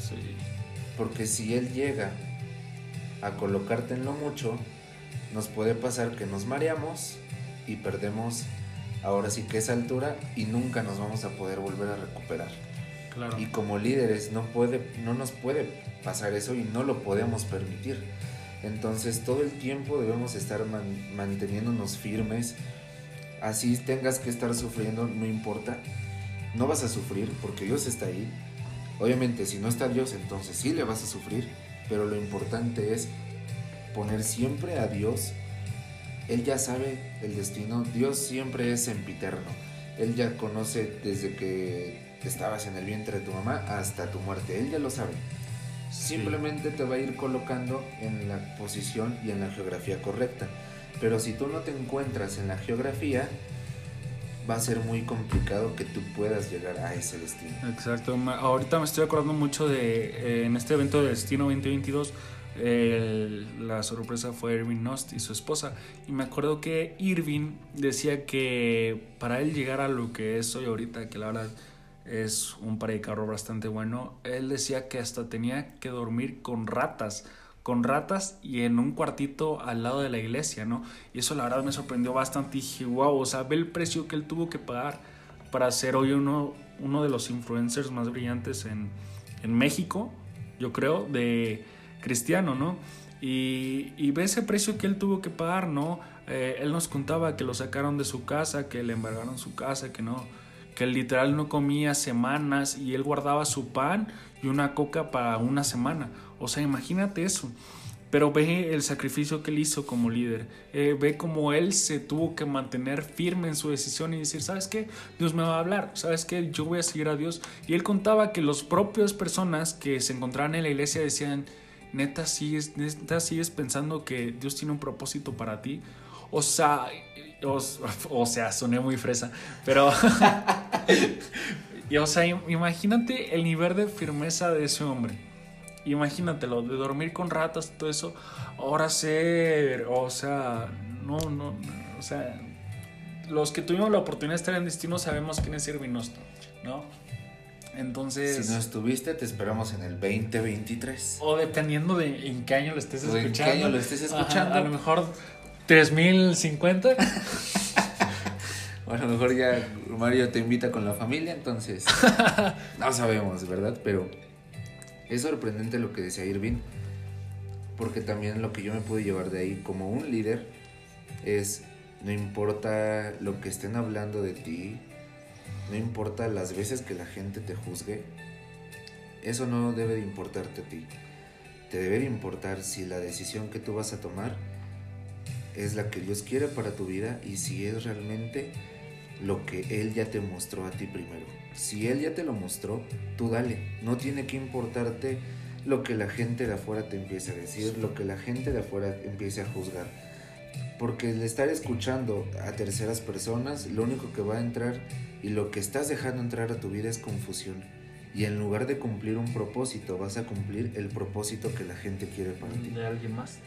Sí, Porque si Él llega a colocarte en lo mucho, nos puede pasar que nos mareamos y perdemos ahora sí que esa altura y nunca nos vamos a poder volver a recuperar. claro. Y como líderes no, puede, no nos puede pasar eso y no lo podemos permitir. Entonces todo el tiempo debemos estar man- manteniéndonos firmes. Así tengas que estar sufriendo, no importa. No vas a sufrir porque Dios está ahí. Obviamente si no está Dios entonces sí le vas a sufrir. Pero lo importante es poner siempre a Dios. Él ya sabe el destino. Dios siempre es sempiterno. Él ya conoce desde que estabas en el vientre de tu mamá hasta tu muerte. Él ya lo sabe. Simplemente te va a ir colocando en la posición y en la geografía correcta. Pero si tú no te encuentras en la geografía, va a ser muy complicado que tú puedas llegar a ese destino. Exacto. Ahorita me estoy acordando mucho de eh, en este evento de Destino 2022. eh, la sorpresa fue Irving Nost y su esposa. Y me acuerdo que Irving decía que para él llegar a lo que es hoy ahorita, que la verdad es un predicador bastante bueno, él decía que hasta tenía que dormir con ratas. Con ratas y en un cuartito al lado de la iglesia, ¿no? Y eso la verdad me sorprendió bastante. Y dije, wow, o sea, ve el precio que él tuvo que pagar para ser hoy uno, de los influencers más brillantes en, en México, yo creo, de cristiano, ¿no? Y, y ve ese precio que él tuvo que pagar, ¿no? Eh, él nos contaba que lo sacaron de su casa, que le embargaron su casa, que no, que literal no comía semanas y él guardaba su pan y una coca para una semana. O sea, imagínate eso. Pero ve el sacrificio que él hizo como líder. Eh, ve cómo él se tuvo que mantener firme en su decisión y decir, ¿sabes qué? Dios me va a hablar. ¿Sabes qué? Yo voy a seguir a Dios. Y él contaba que los propios personas que se encontraban en la iglesia decían, neta sigues, neta sigues pensando que Dios tiene un propósito para ti. O sea, o, sea, soné muy fresa, pero... y, o sea, imagínate el nivel de firmeza de ese hombre. Imagínatelo, de dormir con ratas, todo eso. Ahora ser, o sea, no, no, o sea, los que tuvimos la oportunidad de estar en destino sabemos quién es Irving ¿no? Entonces. Si no estuviste, te esperamos en el 2023. O dependiendo de en qué año lo estés escuchando. En qué año lo estés escuchando. a lo mejor 3050. bueno, a lo mejor ya Mario te invita con la familia, entonces. no sabemos, ¿verdad? Pero es sorprendente lo que decía Irving. Porque también lo que yo me pude llevar de ahí como un líder es. No importa lo que estén hablando de ti, no importa las veces que la gente te juzgue, eso no debe de importarte a ti. Te debe de importar si la decisión que tú vas a tomar es la que Dios quiere para tu vida y si es realmente lo que Él ya te mostró a ti primero. Si Él ya te lo mostró, tú dale. No tiene que importarte lo que la gente de afuera te empiece a decir, lo que la gente de afuera empiece a juzgar. Porque el estar escuchando a terceras personas, lo único que va a entrar y lo que estás dejando entrar a tu vida es confusión. Y en lugar de cumplir un propósito, vas a cumplir el propósito que la gente quiere para ti. De alguien más.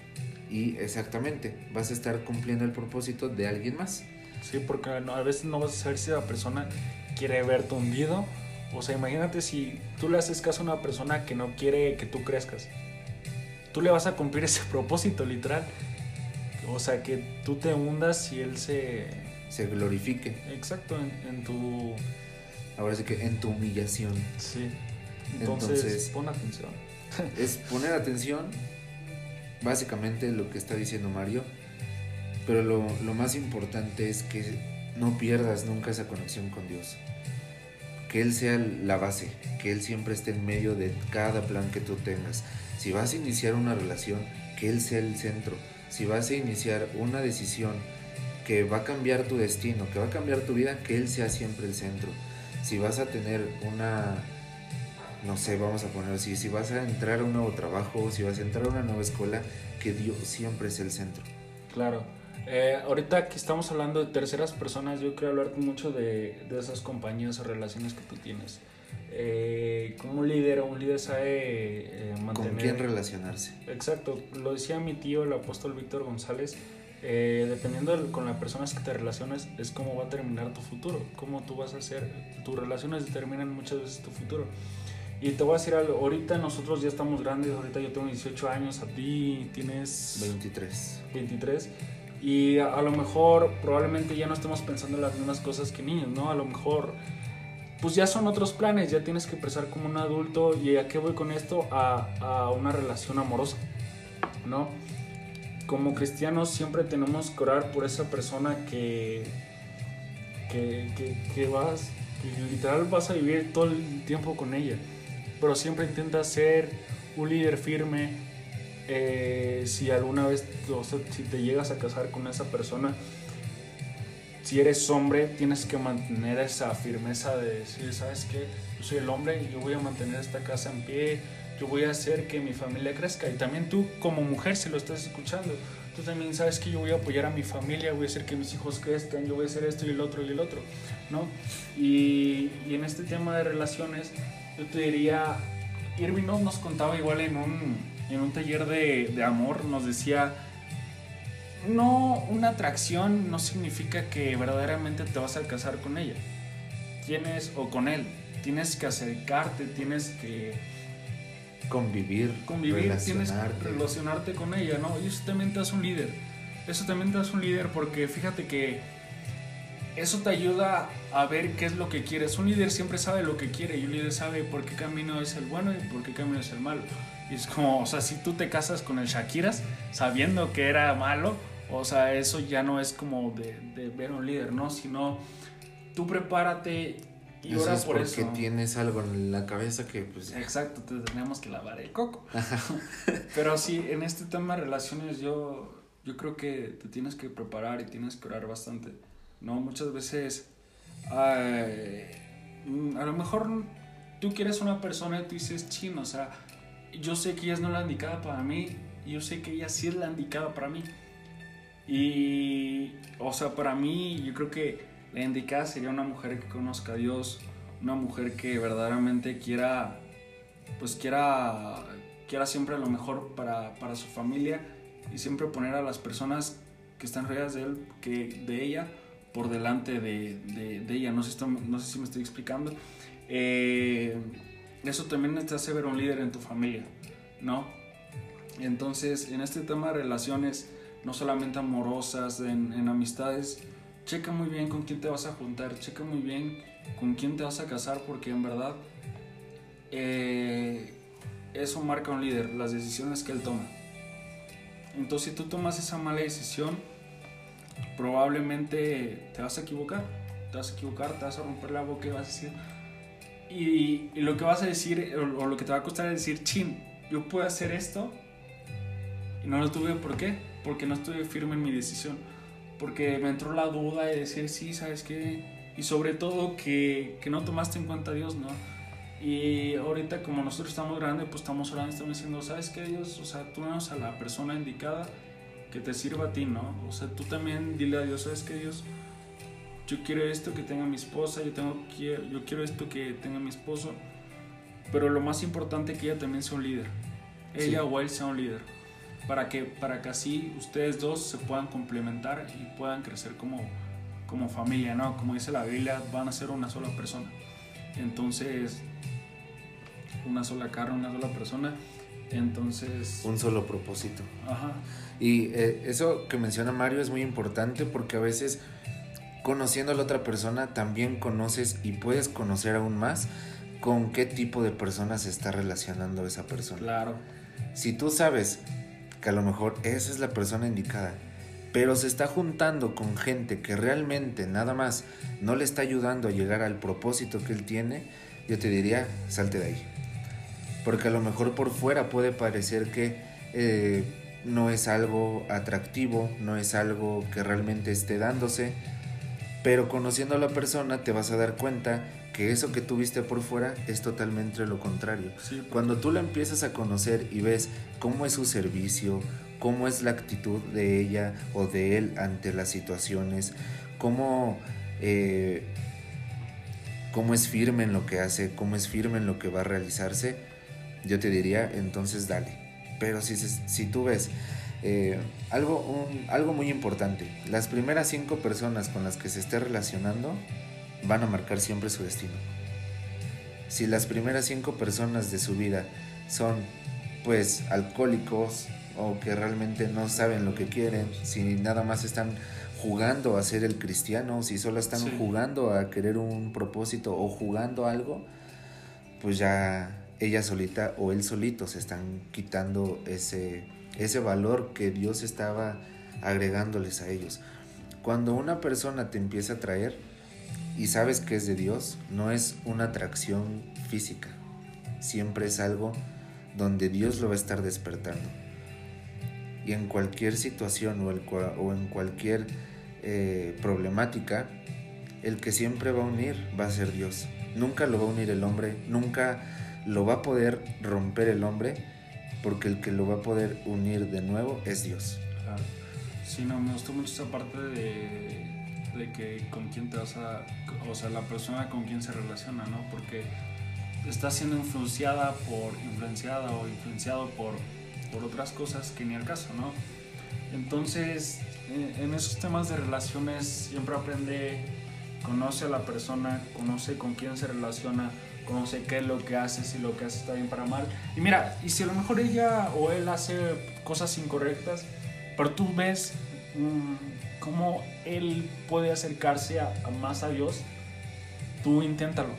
Y exactamente, vas a estar cumpliendo el propósito de alguien más. Sí, porque a veces no vas a saber si la persona quiere verte hundido. O sea, imagínate si tú le haces caso a una persona que no quiere que tú crezcas. Tú le vas a cumplir ese propósito, literal. O sea, que tú te hundas y él se se glorifique. Exacto, en, tu... Ahora sí que en tu humillación. Sí. Entonces, pon atención. es poner atención, básicamente lo que está diciendo Mario, pero lo, más importante es que no pierdas nunca esa conexión con Dios. Que Él sea la base, que Él siempre esté en medio de cada plan que tú tengas. Si vas a iniciar una relación, que Él sea el centro. Si vas a iniciar una decisión, que va a cambiar tu destino, que va a cambiar tu vida, que Él sea siempre el centro. Si vas a tener una, no sé, vamos a poner así, si vas a entrar a un nuevo trabajo, si vas a entrar a una nueva escuela, que Dios siempre es el centro. Claro. Eh, ahorita que estamos hablando de terceras personas, yo quiero hablar mucho de, de esas compañías o relaciones que tú tienes. Eh, como un líder, un líder sabe eh, mantener... ¿Con quién relacionarse? Exacto, lo decía mi tío, el apóstol Víctor González, eh, dependiendo con las personas que te relaciones, es cómo va a terminar tu futuro, cómo tú vas a hacer, tus relaciones determinan muchas veces tu futuro. Y te voy a decir algo, ahorita nosotros ya estamos grandes, ahorita yo tengo 18 años, a ti tienes 23. 23. Y a, lo mejor probablemente ya no estemos pensando en las mismas cosas que niños, ¿no? A lo mejor pues ya son otros planes, ya tienes que empezar como un adulto y a qué voy con esto, a, a una relación amorosa, ¿no? como cristianos siempre tenemos que orar por esa persona que, que, vas, literal vas a vivir todo el tiempo con ella, pero siempre intenta ser un líder firme. Eh, si alguna vez, o si te llegas a casar con esa persona, si eres hombre, tienes que mantener esa firmeza de decir, ¿sabes qué? Yo soy el hombre y yo voy a mantener esta casa en pie, yo voy a hacer que mi familia crezca. Y también tú como mujer, si lo estás escuchando, tú también sabes que yo voy a apoyar a mi familia, voy a hacer que mis hijos crezcan, yo voy a hacer esto y el otro y el otro, ¿no? Y, y en este tema de relaciones, yo te diría, Irving nos contaba igual en un, en un taller de, de amor, nos decía, no una atracción no significa que verdaderamente te vas a casar con ella. Tienes, o con él, tienes que acercarte, tienes que convivir, convivir tienes que relacionarte con ella, ¿no? Y eso también te hace un líder. Eso también te hace un líder porque fíjate que eso te ayuda a ver qué es lo que quieres. Un líder siempre sabe lo que quiere y un líder sabe por qué camino es el bueno y por qué camino es el malo. Y es como, o sea, si tú te casas con el Shakiras sabiendo que era malo, o sea, eso ya no es como de, de ver un líder, ¿no? Sino tú prepárate Y eso ora es por porque eso. tienes algo en la cabeza que pues. Exacto, te tenemos que lavar el coco. Pero sí, en este tema de relaciones yo, yo creo que te tienes que preparar y tienes que orar bastante. ¿No? Muchas veces, mm, a lo mejor tú quieres una persona y tú dices, chin, o sea, yo sé que ella no la indicada para mí, yo sé que ella sí es la indicada para mí. Y, o sea, para mí yo creo que la indicada sería una mujer que conozca a Dios, una mujer que verdaderamente quiera, pues quiera, quiera siempre lo mejor para, para su familia y siempre poner a las personas que están regadas de él, que de ella, por delante de, ella. No sé, si esto- no sé si me estoy explicando. Eh, eso también te hace ver un líder en tu familia, ¿no? Entonces, en este tema de relaciones, no solamente amorosas, en, en amistades, checa muy bien con quién te vas a juntar, checa muy bien con quién te vas a casar, porque en verdad eh, eso marca un líder, las decisiones que él toma. Entonces, si tú tomas esa mala decisión, probablemente te vas a equivocar, te vas a equivocar, te vas a romper la boca y vas a decir, y, lo que vas a decir, o, lo que te va a costar es decir, chin, yo puedo hacer esto y no lo tuve, ¿por qué? Porque no estuve firme en mi decisión. Porque me entró la duda de decir, sí, ¿sabes qué? Y sobre todo que, que no tomaste en cuenta a Dios, ¿no? Y ahorita como nosotros estamos grandes, pues estamos orando, estamos diciendo, ¿sabes qué Dios? O sea, tú danos a la persona indicada que te sirva a ti, ¿no? O sea, tú también dile a Dios, ¿sabes qué Dios? Yo quiero esto que tenga mi esposa, yo, tengo, yo quiero esto que tenga mi esposo. Pero lo más importante es que ella también sea un líder. Ella Sí. o él sea un líder para que, para que así ustedes dos se puedan complementar y puedan crecer como, como familia, ¿no? Como dice la Biblia, van a ser una sola persona. Entonces, una sola carne, una sola persona. Entonces, Un solo propósito. ajá, Y eh, eso que menciona Mario es muy importante porque a veces conociendo a la otra persona también conoces y puedes conocer aún más con qué tipo de persona se está relacionando esa persona. claro, Si tú sabes que a lo mejor esa es la persona indicada, pero se está juntando con gente que realmente nada más no le está ayudando a llegar al propósito que él tiene, yo te diría, salte de ahí. Porque a lo mejor por fuera puede parecer que eh, no es algo atractivo, no es algo que realmente esté dándose, pero conociendo a la persona te vas a dar cuenta que eso que tuviste por fuera es totalmente lo contrario. sí, Cuando tú la empiezas a conocer y ves cómo es su servicio, cómo es la actitud de ella o de él ante las situaciones, cómo, eh, cómo es firme en lo que hace, cómo es firme en lo que va a realizarse, yo te diría, entonces dale. Pero si, si tú ves eh, algo, un- algo muy importante, las primeras cinco personas con las que se esté relacionando van a marcar siempre su destino. Si las primeras cinco personas de su vida son pues alcohólicos o que realmente no saben lo que quieren, si nada más están jugando a ser el cristiano, si solo están Sí. jugando a querer un propósito o jugando algo, pues ya ella solita o él solito se están quitando ese, ese valor que Dios estaba agregándoles a ellos. Cuando una persona te empieza a traer y sabes que es de Dios, no es una atracción física, siempre es algo donde Dios lo va a estar despertando. Y en cualquier situación o, el o en cualquier eh, problemática, el que siempre va a unir va a ser Dios. Nunca lo va a unir el hombre, nunca lo va a poder romper el hombre, porque el que lo va a poder unir de nuevo es Dios. claro. Sí, no, me gustó mucho esa parte de, de que con quién te vas a, o sea, la persona con quien se relaciona, ¿no? Porque está siendo influenciada por, influenciada o influenciado por, por otras cosas que ni al caso, ¿no? Entonces, en, esos temas de relaciones siempre aprende, conoce a la persona, conoce con quién se relaciona, conoce qué es lo que hace, si lo que hace está bien para mal. Y mira, y si a lo mejor ella o él hace cosas incorrectas, pero tú ves mm, cómo él puede acercarse a, a más a Dios, tú inténtalo.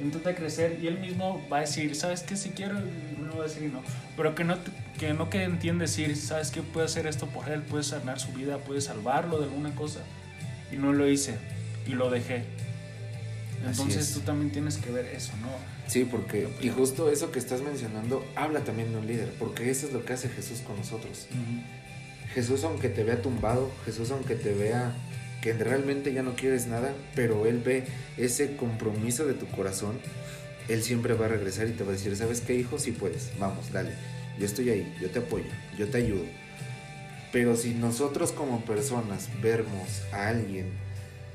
Intenta crecer y él mismo va a decir, ¿sabes qué? Si quiero, no va a decir no. Pero que no, que no que entiende decir, ¿sabes qué? Puede hacer esto por él, puede sanar su vida, puede salvarlo de alguna cosa. Y no lo hice y lo dejé. Entonces tú también tienes que ver eso, ¿no? Sí, porque, y justo eso que estás mencionando, habla también de un líder, porque eso es lo que hace Jesús con nosotros. Jesús, aunque te vea tumbado, Jesús, aunque te vea que realmente ya no quieres nada, pero Él ve ese compromiso de tu corazón, Él siempre va a regresar y te va a decir, ¿sabes qué, hijo? Si puedes, vamos, dale, yo estoy ahí, yo te apoyo, yo te ayudo. Pero si nosotros como personas vemos a alguien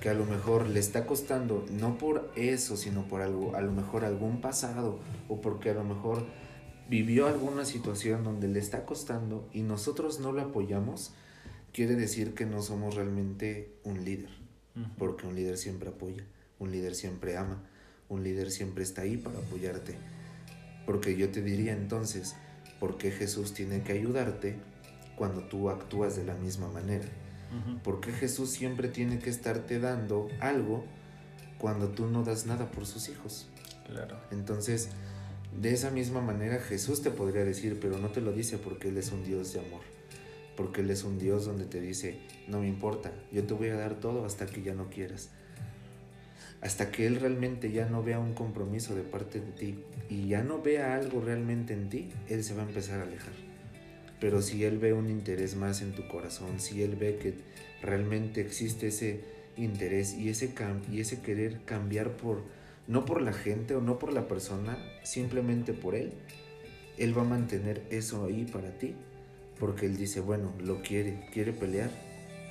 que a lo mejor le está costando, no por eso, sino por algo, a lo mejor algún pasado, o porque a lo mejor vivió alguna situación donde le está costando y nosotros no lo apoyamos, quiere decir que no somos realmente un líder, porque un líder siempre apoya, un líder siempre ama, un líder siempre está ahí para apoyarte. Porque yo te diría entonces, ¿por qué Jesús tiene que ayudarte cuando tú actúas de la misma manera? ¿Por qué Jesús siempre tiene que estarte dando algo cuando tú no das nada por sus hijos? Claro. Entonces, de esa misma manera Jesús te podría decir, pero no te lo dice porque Él es un Dios de amor. Porque Él es un Dios donde te dice, no me importa, yo te voy a dar todo hasta que ya no quieras. Hasta que Él realmente ya no vea un compromiso de parte de ti y ya no vea algo realmente en ti, Él se va a empezar a alejar. Pero si Él ve un interés más en tu corazón, si Él ve que realmente existe ese interés y ese, y ese querer cambiar por, no por la gente o no por la persona, simplemente por Él, Él va a mantener eso ahí para ti. Porque Él dice, bueno, lo quiere, quiere pelear,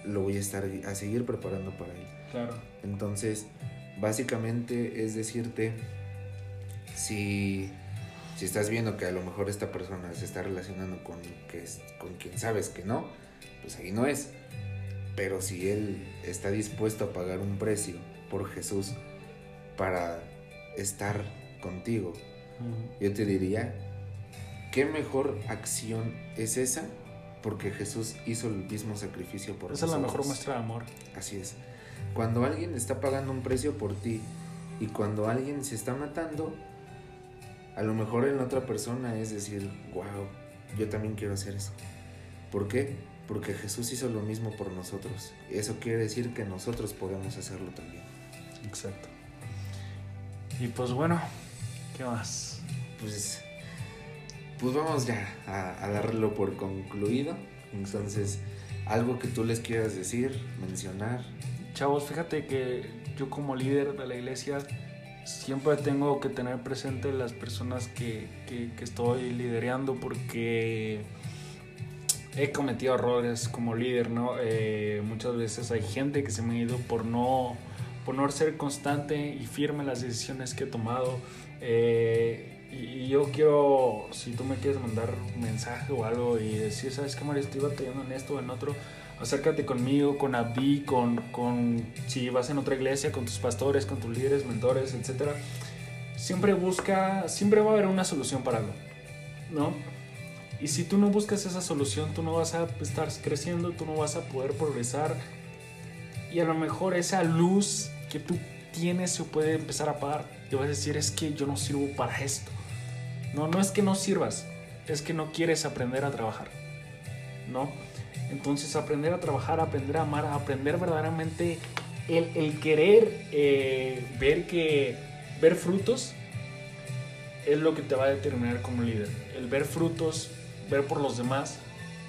lo voy a estar a seguir preparando para Él. Claro. Entonces, básicamente es decirte, si si estás viendo que a lo mejor esta persona se está relacionando con, que con quien sabes que no, pues ahí no es. Pero si él está dispuesto a pagar un precio por Jesús para estar contigo, yo te diría, ¿qué mejor acción es esa? Porque Jesús hizo el mismo sacrificio por esa nosotros. Esa es la mejor muestra de amor. Así es. Cuando alguien está pagando un precio por ti y cuando alguien se está matando, a lo mejor en otra persona es decir, wow, yo también quiero hacer eso. ¿Por qué? Porque Jesús hizo lo mismo por nosotros. Eso quiere decir que nosotros podemos hacerlo también. Exacto. Y pues bueno, ¿qué más? Pues, pues vamos ya a, a darlo por concluido. Entonces, algo que tú les quieras decir, mencionar. Chavos, fíjate que yo como líder de la iglesia siempre tengo que tener presente las personas que, que, estoy liderando porque he cometido errores como líder, ¿no? Eh, muchas veces hay gente que se me ha ido por no, por no ser constante y firme en las decisiones que he tomado. Eh, y, yo quiero, si tú me quieres mandar un mensaje o algo y decir, ¿sabes qué, María? Estoy batallando en esto o en otro acércate conmigo, con Abdi, con, con si vas en otra iglesia, con tus pastores, con tus líderes, mentores, etc. Siempre busca, siempre va a haber una solución para algo, ¿no? Y si tú no buscas esa solución, tú no vas a estar creciendo, tú no vas a poder progresar. Y a lo mejor esa luz que tú tienes se puede empezar a apagar. Te vas a decir, es que yo no sirvo para esto. No, no es que no sirvas, es que no quieres aprender a trabajar, ¿no? Entonces aprender a trabajar, aprender a amar, aprender verdaderamente el, querer eh, ver que ver frutos es lo que te va a determinar como líder. El ver frutos, ver por los demás,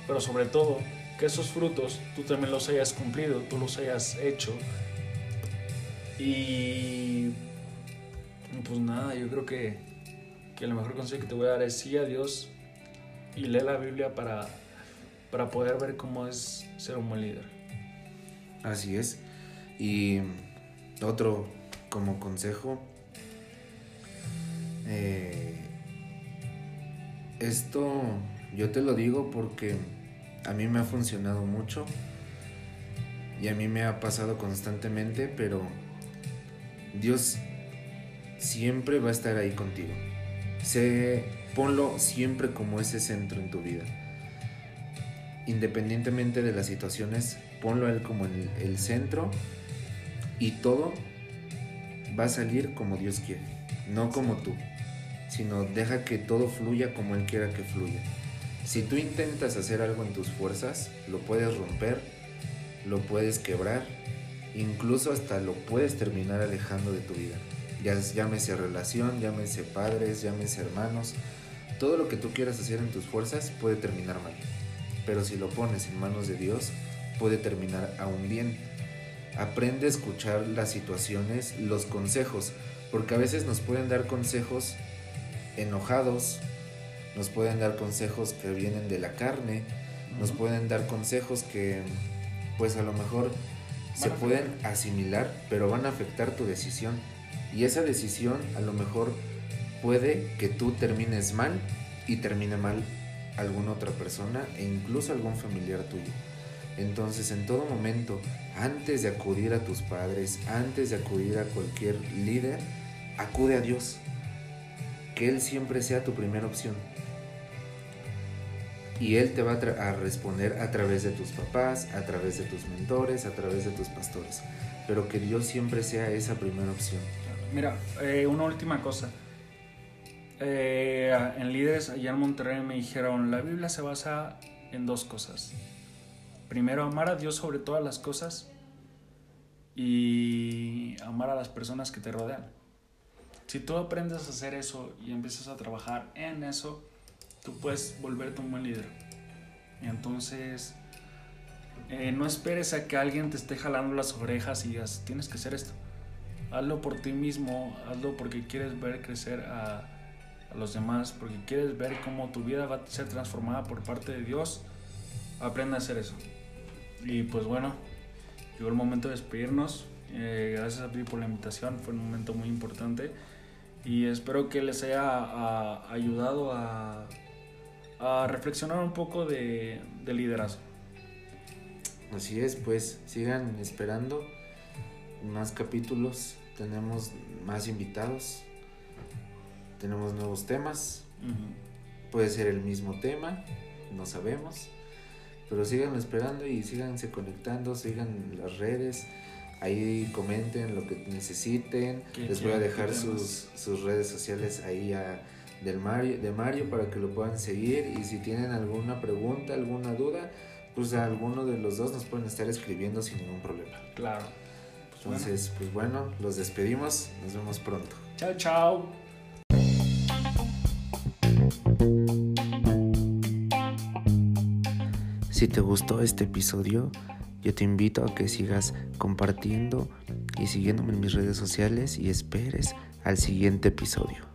pero sobre todo que esos frutos tú también los hayas cumplido, tú los hayas hecho. Y pues nada, yo creo que, que el mejor consejo que te voy a dar es sí a Dios y lee la Biblia para para poder ver cómo es ser un buen líder. Así es. Y otro como consejo, eh, esto yo te lo digo porque a mí me ha funcionado mucho y a mí me ha pasado constantemente, pero Dios siempre va a estar ahí contigo. Se, ponlo siempre como ese centro en tu vida independientemente de las situaciones, ponlo a él como el, el centro y todo va a salir como Dios quiere, no como tú, sino deja que todo fluya como Él quiera que fluya. Si tú intentas hacer algo en tus fuerzas, lo puedes romper, lo puedes quebrar incluso hasta lo puedes terminar alejando de tu vida. Ya llámese relación, llámese padres, llámese hermanos, todo lo que tú quieras hacer en tus fuerzas puede terminar mal. Pero si lo pones en manos de Dios, puede terminar aún bien. Aprende a escuchar las situaciones, los consejos, porque a veces nos pueden dar consejos enojados, nos pueden dar consejos que vienen de la carne, nos pueden dar consejos que pues a lo mejor se pueden asimilar, pero van a afectar tu decisión. Y esa decisión a lo mejor puede que tú termines mal y termine mal alguna otra persona e incluso algún familiar tuyo. Entonces en todo momento, antes de acudir a tus padres, antes de acudir a cualquier líder, acude a Dios. Que Él siempre sea tu primera opción. Y Él te va a, responder a través de tus papás, a través de tus mentores, a través de tus pastores. Pero que Dios siempre sea esa primera opción. Mira, eh, una última cosa. Eh, en líderes allá en Monterrey me dijeron, la Biblia se basa en dos cosas. Primero, amar a Dios sobre todas las cosas y amar a las personas que te rodean. Si tú aprendes a hacer eso y empiezas a trabajar en eso, tú puedes volverte un buen líder. Entonces, eh, no esperes a que alguien te esté jalando las orejas y digas, tienes que hacer esto. Hazlo por ti mismo, hazlo porque quieres ver crecer a, a los demás, porque quieres ver cómo tu vida va a ser transformada por parte de Dios. Aprende a hacer eso. Y pues bueno, llegó el momento de despedirnos. Eh, gracias a ti por la invitación, fue un momento muy importante y espero que les haya ayudado a, reflexionar un poco de liderazgo. Así es, pues sigan esperando más capítulos, tenemos más invitados, tenemos nuevos temas, puede ser el mismo tema, no sabemos, pero sigan esperando y síganse conectando, sigan las redes, ahí comenten lo que necesiten, les voy a dejar sus, sus, redes sociales ahí a, del Mario, de Mario para que lo puedan seguir y si tienen alguna pregunta, alguna duda, pues a alguno de los dos nos pueden estar escribiendo sin ningún problema. Claro. Entonces, pues bueno, los despedimos. Nos vemos pronto. Chao, chao. Si te gustó este episodio, yo te invito a que sigas compartiendo y siguiéndome en mis redes sociales y esperes al siguiente episodio.